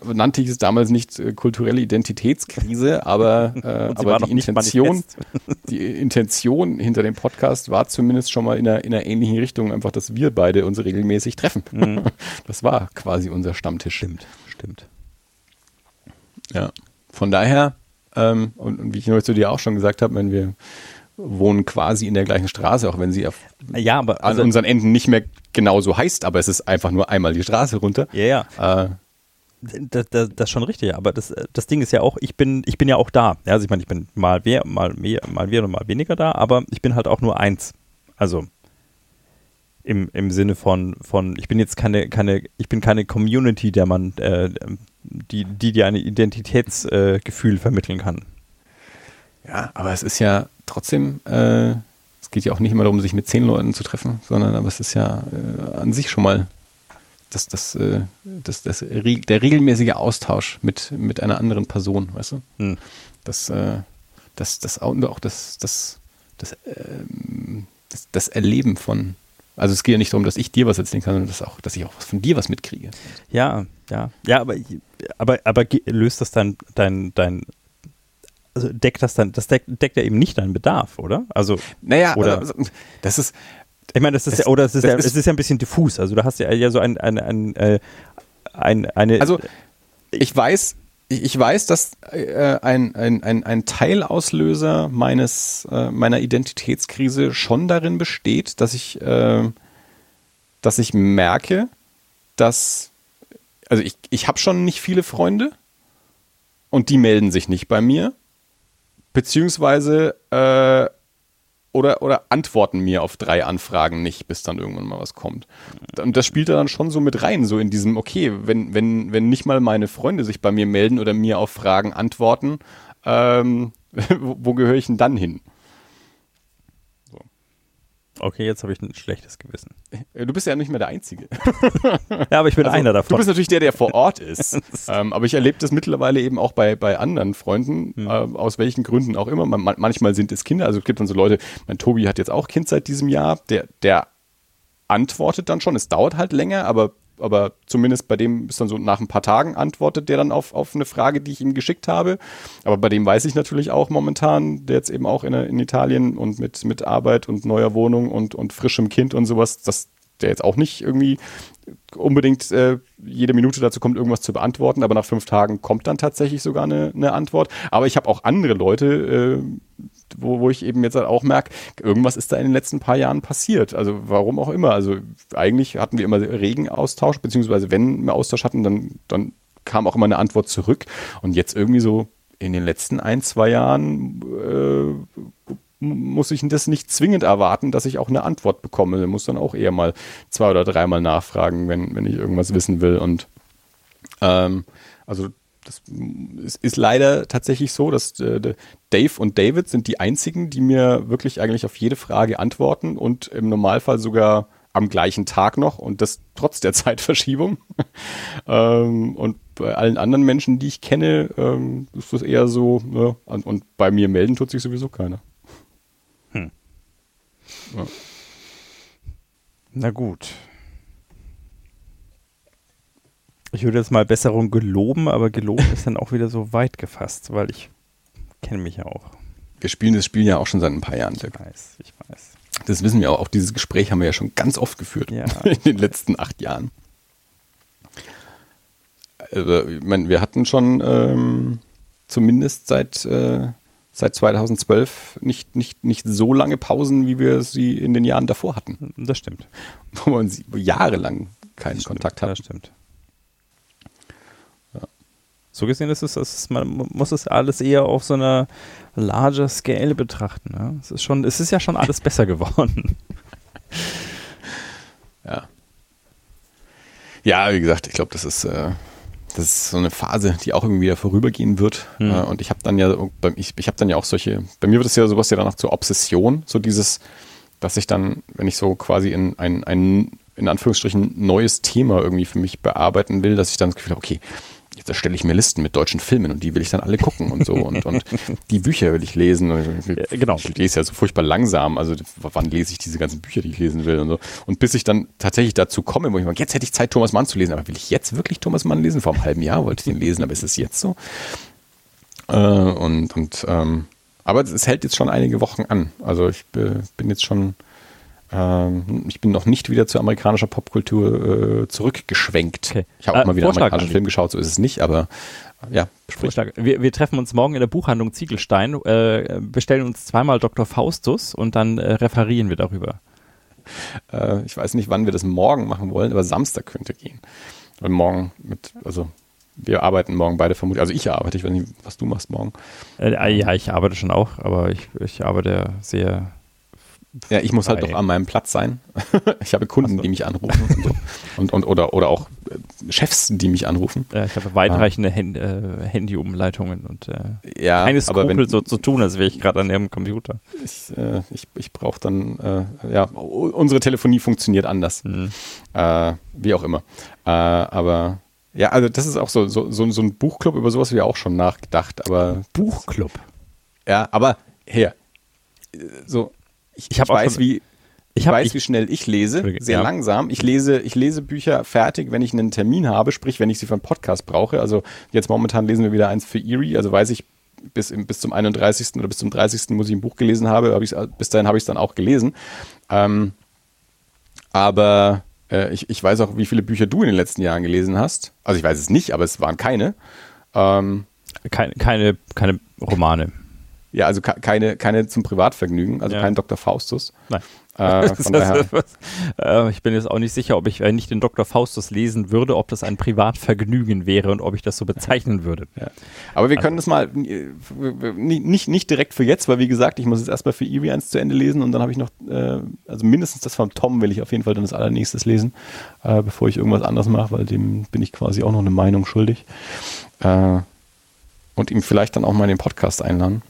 nannte ich es damals nicht äh, kulturelle Identitätskrise, aber, äh, aber die Intention, die Intention hinter dem Podcast war zumindest schon mal in einer, in einer ähnlichen Richtung, einfach, dass wir beide uns regelmäßig treffen. Mhm. Das war quasi unser Stammtisch. Stimmt stimmt. Ja, von daher, ähm, und, und, wie ich neulich zu dir auch schon gesagt habe, wenn wir wohnen quasi in der gleichen Straße, auch wenn sie auf, ja, aber, also, an unseren Enden nicht mehr genauso heißt, aber es ist einfach nur einmal die Straße runter. Ja, ja. Äh, das, das, das, ist schon richtig, aber das, das Ding ist ja auch, ich bin, ich bin ja auch da. Ja, also ich meine, ich bin mal mehr, mal mehr, mal mehr und mal weniger da, aber ich bin halt auch nur eins. Also im, im Sinne von, von, ich bin jetzt keine, keine, ich bin keine Community, der man, äh, die, die dir ein Identitätsgefühl äh, vermitteln kann. Ja, aber es ist ja trotzdem, äh, es geht ja auch nicht immer darum, sich mit zehn Leuten zu treffen, sondern aber es ist ja äh, an sich schon mal das, das, äh, das, das, der regelmäßige Austausch mit, mit einer anderen Person, weißt du? Hm. Das, äh, das, das auch das, das, das, ähm, das, das Erleben von, also es geht ja nicht darum, dass ich dir was erzählen kann, sondern dass, auch, dass ich auch von dir was mitkriege. Ja, ja. Ja, aber, aber, aber löst das dann dein, dein also deckt das dann, das deckt, deckt ja eben nicht deinen Bedarf, oder? Also, naja, oder, also, das ist. Ich meine, das ist das, ja, oder es ist ja, ist, es ist ja ein bisschen diffus. Also du hast ja, ja so ein, ein, ein, äh, ein eine. Also ich weiß, ich weiß, dass äh, ein, ein, ein, ein Teilauslöser meines, äh, meiner Identitätskrise schon darin besteht, dass ich, äh, dass ich merke, dass, also ich, ich habe schon nicht viele Freunde und die melden sich nicht bei mir, beziehungsweise äh, oder, oder antworten mir auf drei Anfragen nicht, bis dann irgendwann mal was kommt. Und das spielt dann schon so mit rein, so in diesem, okay, wenn, wenn, wenn nicht mal meine Freunde sich bei mir melden oder mir auf Fragen antworten, ähm, wo, wo gehöre ich denn dann hin? Okay, jetzt habe ich ein schlechtes Gewissen. Äh, du bist ja nicht mehr der Einzige. ja, aber ich bin also, einer davon. Du bist natürlich der, der vor Ort ist. ähm, aber ich erlebe das mittlerweile eben auch bei, bei anderen Freunden, hm. äh, aus welchen Gründen auch immer. Man, manchmal sind es Kinder, also es gibt dann so Leute, mein Tobi hat jetzt auch Kind seit diesem Jahr, der, der antwortet dann schon. Es dauert halt länger, aber aber zumindest bei dem ist dann so nach ein paar Tagen antwortet der dann auf, auf eine Frage, die ich ihm geschickt habe. Aber bei dem weiß ich natürlich auch momentan, der jetzt eben auch in, in Italien und mit, mit Arbeit und neuer Wohnung und, und frischem Kind und sowas, dass der jetzt auch nicht irgendwie unbedingt äh, jede Minute dazu kommt, irgendwas zu beantworten, aber nach fünf Tagen kommt dann tatsächlich sogar eine, eine Antwort. Aber ich habe auch andere Leute, äh, wo, wo ich eben jetzt halt auch merke, irgendwas ist da in den letzten paar Jahren passiert. Also warum auch immer. Also eigentlich hatten wir immer regen Austausch, beziehungsweise wenn wir Austausch hatten, dann, dann kam auch immer eine Antwort zurück. Und jetzt irgendwie so in den letzten ein, zwei Jahren äh, muss ich das nicht zwingend erwarten, dass ich auch eine Antwort bekomme. Ich muss dann auch eher mal zwei oder dreimal nachfragen, wenn, wenn ich irgendwas wissen will. Und ähm, also das ist, leider tatsächlich so, dass äh, Dave und David sind die einzigen, die mir wirklich eigentlich auf jede Frage antworten und im Normalfall sogar am gleichen Tag noch und das trotz der Zeitverschiebung. ähm, und bei allen anderen Menschen, die ich kenne, ähm, ist das eher so, ne? und, und, bei mir melden tut sich sowieso keiner. Hm. Ja. Na gut. Ich würde jetzt mal Besserung geloben, aber geloben ist dann auch wieder so weit gefasst, weil ich kenne mich ja auch. Wir spielen das Spiel ja auch schon seit ein paar Jahren. Ich weiß, ich weiß. Das wissen wir auch. Auch dieses Gespräch haben wir ja schon ganz oft geführt ja. in den letzten acht Jahren. Also, ich meine, wir hatten schon ähm, zumindest seit, äh, seit 2012 nicht, nicht, nicht so lange Pausen, wie wir sie in den Jahren davor hatten. Das stimmt. Wo man jahrelang keinen das Kontakt hat. Das stimmt. So gesehen ist es, ist, man muss es alles eher auf so einer larger Scale betrachten. Ja? Es, ist schon, es ist ja schon alles besser geworden. Ja. Ja, wie gesagt, ich glaube, das ist, äh, das ist so eine Phase, die auch irgendwie wieder vorübergehen wird. Mhm. Und ich habe dann ja, ich, ich habe dann ja auch solche, bei mir wird es ja sowas ja danach zur Obsession, so dieses, dass ich dann, wenn ich so quasi in ein, ein in Anführungsstrichen neues Thema irgendwie für mich bearbeiten will, dass ich dann das Gefühl habe, okay, jetzt erstelle ich mir Listen mit deutschen Filmen und die will ich dann alle gucken und so und, und die Bücher will ich lesen. Ich, genau. Ich lese ja so furchtbar langsam, also wann lese ich diese ganzen Bücher, die ich lesen will und so. Und bis ich dann tatsächlich dazu komme, wo ich meine, jetzt hätte ich Zeit, Thomas Mann zu lesen, aber will ich jetzt wirklich Thomas Mann lesen? Vor einem halben Jahr wollte ich den lesen, aber ist es jetzt so? Äh, und, und ähm, aber es hält jetzt schon einige Wochen an. Also ich bin jetzt schon ähm, ich bin noch nicht wieder zu amerikanischer Popkultur äh, zurückgeschwenkt. Okay. Ich habe auch äh, mal wieder einen amerikanischen Film geschaut, so ist es nicht, aber ja, Vorschlag. Wir, wir, treffen uns morgen in der Buchhandlung Ziegelstein, äh, bestellen uns zweimal Dr. Faustus und dann äh, referieren wir darüber. Äh, ich weiß nicht, wann wir das morgen machen wollen, aber Samstag könnte gehen. Weil morgen mit, also wir arbeiten morgen beide vermutlich, also ich arbeite, ich weiß nicht, was du machst morgen. Äh, ja, ich arbeite schon auch, aber ich, ich arbeite sehr ja, ich muss halt doch an meinem Platz sein. ich habe Kunden, so. die mich anrufen und, so. und, und, oder, oder auch äh, Chefs, die mich anrufen. Ja, ich habe weitreichende ah. Hand, äh, Handyumleitungen und äh, ja, keine Skrupel wenn, so zu tun, als wäre ich gerade an ihrem Computer. Ich, äh, ich, ich brauche dann, äh, ja, unsere Telefonie funktioniert anders. Mhm. Äh, wie auch immer. aber ja, also das ist auch so, so, so, so ein Buchclub, über sowas ich auch schon nachgedacht. Aber Buchclub? Ja, aber her. So, ich, ich, ich weiß, wie, ich hab, weiß, ich, wie schnell ich lese, sehr ja. langsam. Ich lese, ich lese Bücher fertig, wenn ich einen Termin habe, sprich, wenn ich sie für einen Podcast brauche. Also jetzt momentan lesen wir wieder eins für Erie, also weiß ich, bis, bis zum 31. oder bis zum 30. muss ich ein Buch gelesen habe, hab bis dahin habe ich es dann auch gelesen. Ähm, aber äh, ich, ich weiß auch, wie viele Bücher du in den letzten Jahren gelesen hast. Also ich weiß es nicht, aber es waren keine. Ähm, keine, keine, keine Romane. Ja, also keine, keine zum Privatvergnügen, also ja. kein Dr. Faustus. Nein. Äh, äh, ich bin jetzt auch nicht sicher, ob ich, wenn ich den Dr. Faustus lesen würde, ob das ein Privatvergnügen wäre und ob ich das so bezeichnen würde. Ja. Aber wir also. können das mal äh, nicht, nicht direkt für jetzt, weil wie gesagt, ich muss jetzt erstmal für Eevee eins zu Ende lesen und dann habe ich noch, äh, also mindestens das von Tom will ich auf jeden Fall dann das allernächstes lesen, äh, bevor ich irgendwas anderes mache, weil dem bin ich quasi auch noch eine Meinung schuldig. Äh, und ihm vielleicht dann auch mal in den Podcast einladen.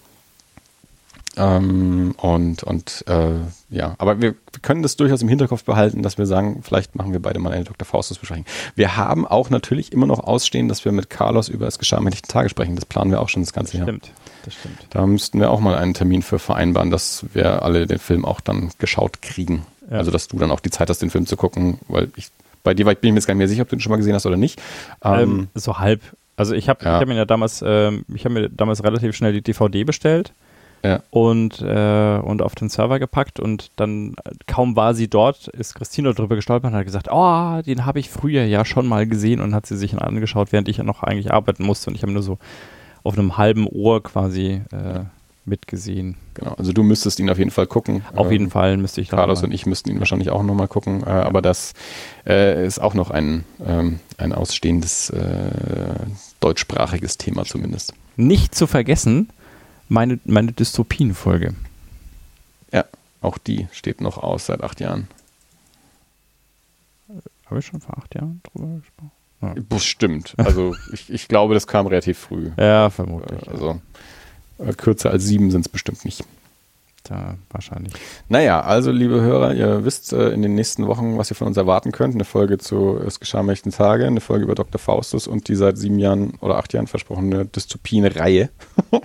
Ähm, und und äh, ja, aber wir, wir, können das durchaus im Hinterkopf behalten, dass wir sagen, vielleicht machen wir beide mal eine Dr. Faustus besprechen. Wir haben auch natürlich immer noch ausstehen, dass wir mit Carlos über das Geschah am Tage sprechen. Das planen wir auch schon das ganze das Jahr. Stimmt, das stimmt. Da müssten wir auch mal einen Termin für vereinbaren, dass wir alle den Film auch dann geschaut kriegen. Ja. Also dass du dann auch die Zeit hast, den Film zu gucken, weil ich bei dir bin ich mir jetzt gar nicht mehr sicher, ob du den schon mal gesehen hast oder nicht. Ähm, ähm, so halb. Also ich habe ja. hab mir ja damals, ähm, ich habe mir damals relativ schnell die DVD bestellt ja. und, äh, und auf den Server gepackt und dann kaum war sie dort, ist Christina drüber gestolpert und hat gesagt, oh, den habe ich früher ja schon mal gesehen und hat sie sich angeschaut, während ich ja noch eigentlich arbeiten musste und ich habe nur so auf einem halben Ohr quasi äh, mitgesehen. Genau, also du müsstest ihn auf jeden Fall gucken. Auf jeden ähm, Fall müsste ich. Carlos und ich müssten ihn wahrscheinlich auch nochmal gucken, äh, aber das äh, ist auch noch ein, ähm, ein ausstehendes äh, deutschsprachiges Thema zumindest. Nicht zu vergessen, meine, meine Dystopien-Folge. Ja, auch die steht noch aus seit acht Jahren. Habe ich schon vor acht Jahren drüber gesprochen? Ja. Bestimmt. Also ich, ich glaube, das kam relativ früh. Ja, vermutlich. Also äh, kürzer als sieben sind es bestimmt nicht. Da wahrscheinlich. Naja, also liebe Hörer, ihr wisst äh, in den nächsten Wochen, was ihr von uns erwarten könnt. Eine Folge zu Es geschah mächten Tage, eine Folge über Dr. Faustus und die seit sieben Jahren oder acht Jahren versprochene Dystopien-Reihe.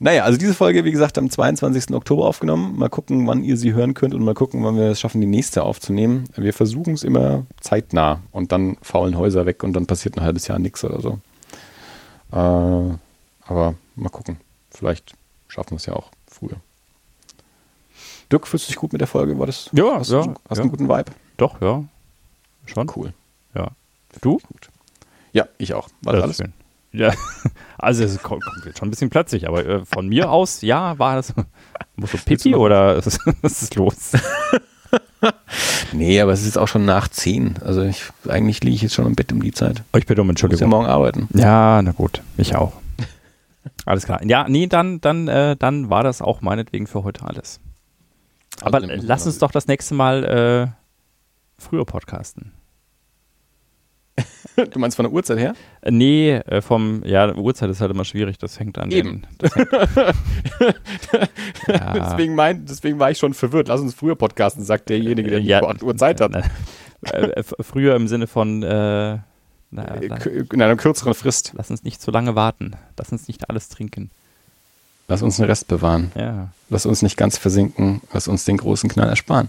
Naja, also diese Folge, wie gesagt, am 22. Oktober aufgenommen. Mal gucken, wann ihr sie hören könnt und mal gucken, wann wir es schaffen, die nächste aufzunehmen. Wir versuchen es immer zeitnah und dann faulen Häuser weg und dann passiert ein halbes Jahr nichts oder so. Äh, aber mal gucken. Vielleicht schaffen wir es ja auch früher. Dirk, fühlst du dich gut mit der Folge? War das? Ja, hast ja. Du, hast ja. einen guten Vibe? Doch, ja. Schon. Cool. Ja. Du? Gut. Ja, ich auch. War das alles? Schön. Ja, also es kommt, kommt schon ein bisschen plötzlich, aber äh, von mir aus, ja, war das. Musst du Pipi oder ist, was ist los? nee, aber es ist auch schon nach 10. Also ich, eigentlich liege ich jetzt schon im Bett um die Zeit. Oh, ich bitte um Entschuldigung. Ich muss ja morgen arbeiten. Ja, na gut, ich auch. Alles klar. Ja, nee, dann, dann, äh, dann war das auch meinetwegen für heute alles. Aber also, lass uns doch das nächste Mal äh, früher podcasten. Du meinst von der Uhrzeit her? Äh, nee, äh, vom, ja, Uhrzeit ist halt immer schwierig, das hängt an Eben. dem. Hängt, ja. deswegen, mein, deswegen war ich schon verwirrt. Lass uns früher podcasten, sagt derjenige, der ja, die Uhrzeit hat. Äh, früher im Sinne von äh, na, in einer kürzeren Frist. Lass uns nicht zu lange warten. Lass uns nicht alles trinken. Lass uns einen Rest bewahren. Ja. Lass uns nicht ganz versinken. Lass uns den großen Knall ersparen.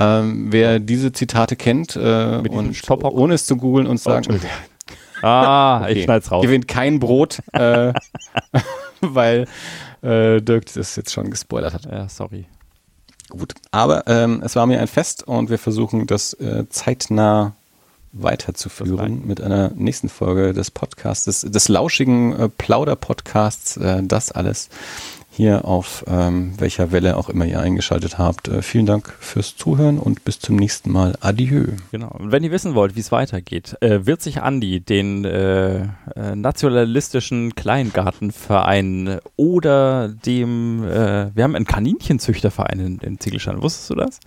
Ähm, wer diese Zitate kennt äh, und ohne es zu googeln und oh, sagen, oh, ah, okay. ich schneid's raus. Gewinnt kein Brot, äh, weil äh, Dirk das jetzt schon gespoilert hat. Ja, sorry. Gut, aber ähm, es war mir ein Fest und wir versuchen das äh, zeitnah weiterzuführen mit einer nächsten Folge des Podcasts, des, des lauschigen äh, Plauder-Podcasts, äh, das alles hier auf ähm, welcher Welle auch immer ihr eingeschaltet habt. Äh, vielen Dank fürs Zuhören und bis zum nächsten Mal. Adieu. Genau. Und wenn ihr wissen wollt, wie es weitergeht, äh, wird sich Andi den äh, äh nationalistischen Kleingartenverein oder dem, äh, wir haben einen Kaninchenzüchterverein in, in Ziegelstein. Wusstest du das?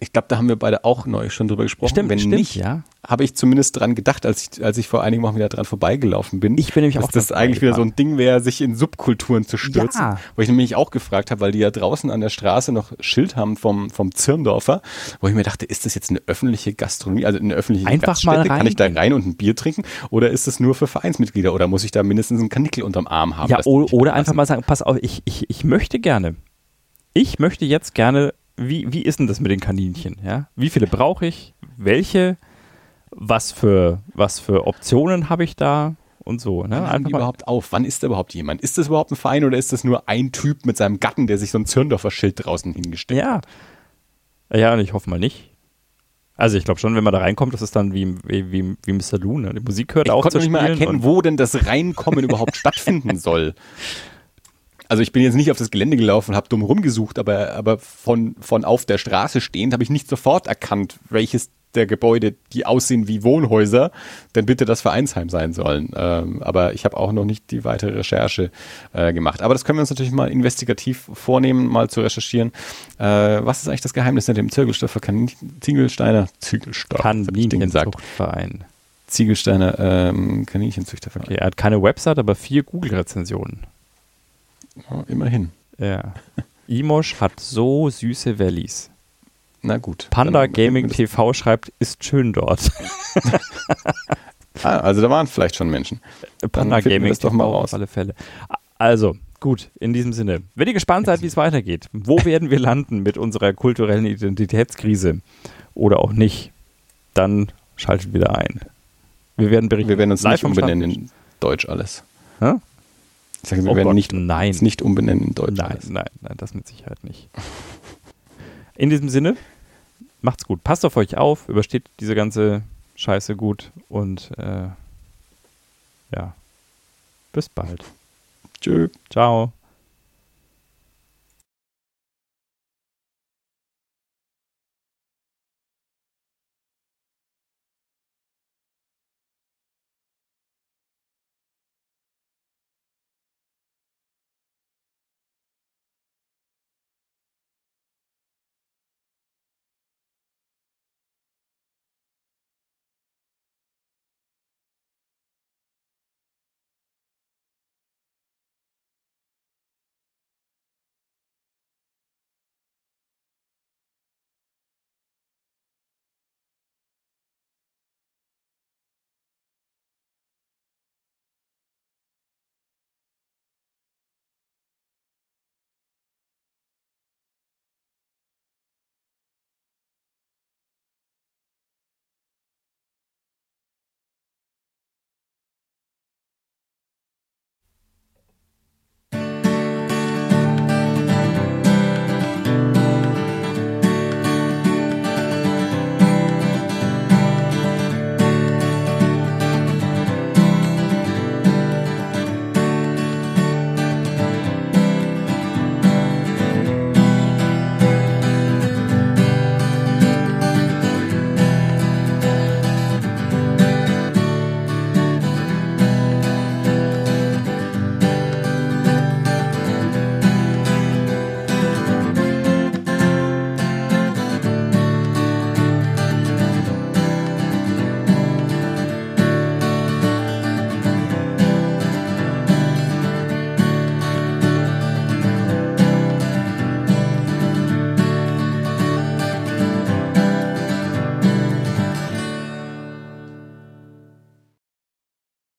Ich glaube, da haben wir beide auch neu schon drüber gesprochen. Stimmt, Wenn stimmt, nicht, ja. habe ich zumindest dran gedacht, als ich, als ich vor einigen Wochen wieder dran vorbeigelaufen bin. Ich bin nämlich dass auch das eigentlich wieder so ein Ding wäre, sich in Subkulturen zu stürzen. Ja. Wo ich nämlich auch gefragt habe, weil die ja draußen an der Straße noch Schild haben vom, vom Zirndorfer, wo ich mir dachte, ist das jetzt eine öffentliche Gastronomie, also eine öffentliche Einfach Gaststätte? Mal rein Kann ich da rein und ein Bier trinken? Oder ist das nur für Vereinsmitglieder? Oder muss ich da mindestens einen Kanickel unterm Arm haben? Ja, oder einfach mal sagen, pass auf, ich, ich, ich möchte gerne, ich möchte jetzt gerne wie, wie ist denn das mit den Kaninchen? Ja? Wie viele brauche ich? Welche? Was für, was für Optionen habe ich da? Und so. Ne? Wann die überhaupt auf? Wann ist da überhaupt jemand? Ist das überhaupt ein Verein oder ist das nur ein Typ mit seinem Gatten, der sich so ein Zürndorfer Schild draußen hingestellt ja. hat? Ja, und ich hoffe mal nicht. Also ich glaube schon, wenn man da reinkommt, das ist dann wie, wie, wie, wie Mr. Lou, ne? Die Musik hört ich auch zu spielen. Ich konnte nicht mal erkennen, wo denn das Reinkommen überhaupt stattfinden soll also ich bin jetzt nicht auf das Gelände gelaufen habe dumm rumgesucht, aber, aber von, von auf der Straße stehend habe ich nicht sofort erkannt, welches der Gebäude, die aussehen wie Wohnhäuser, denn bitte das Vereinsheim sein sollen. Ähm, aber ich habe auch noch nicht die weitere Recherche äh, gemacht. Aber das können wir uns natürlich mal investigativ vornehmen, mal zu recherchieren. Äh, was ist eigentlich das Geheimnis hinter dem Zirkelstoffer Ziegelsteiner Ziegelstoff? Kaninchenzuchtverein. Ziegelsteiner ähm, Kaninchenzüchterverein. Okay, er hat keine Website, aber vier Google-Rezensionen. Ja, immerhin. Ja. Imosh hat so süße Valleys. Na gut. Panda Gaming TV schreibt, ist schön dort. ah, also da waren vielleicht schon Menschen. Panda Gaming TV doch mal raus. auf alle Fälle. Also, gut, in diesem Sinne. Wenn ihr gespannt seid, wie es weitergeht, wo werden wir landen mit unserer kulturellen Identitätskrise oder auch nicht, dann schaltet wieder ein. Wir werden berichten. Wir werden uns live umbenennen in Deutsch alles. Hä? Ich sage, wir oh werden Gott, nicht, nein. nicht umbenennen in Deutsch nein. Nein, nein, das mit Sicherheit nicht. In diesem Sinne, macht's gut. Passt auf euch auf, übersteht diese ganze Scheiße gut und äh, ja, bis bald. Tschö. Ciao.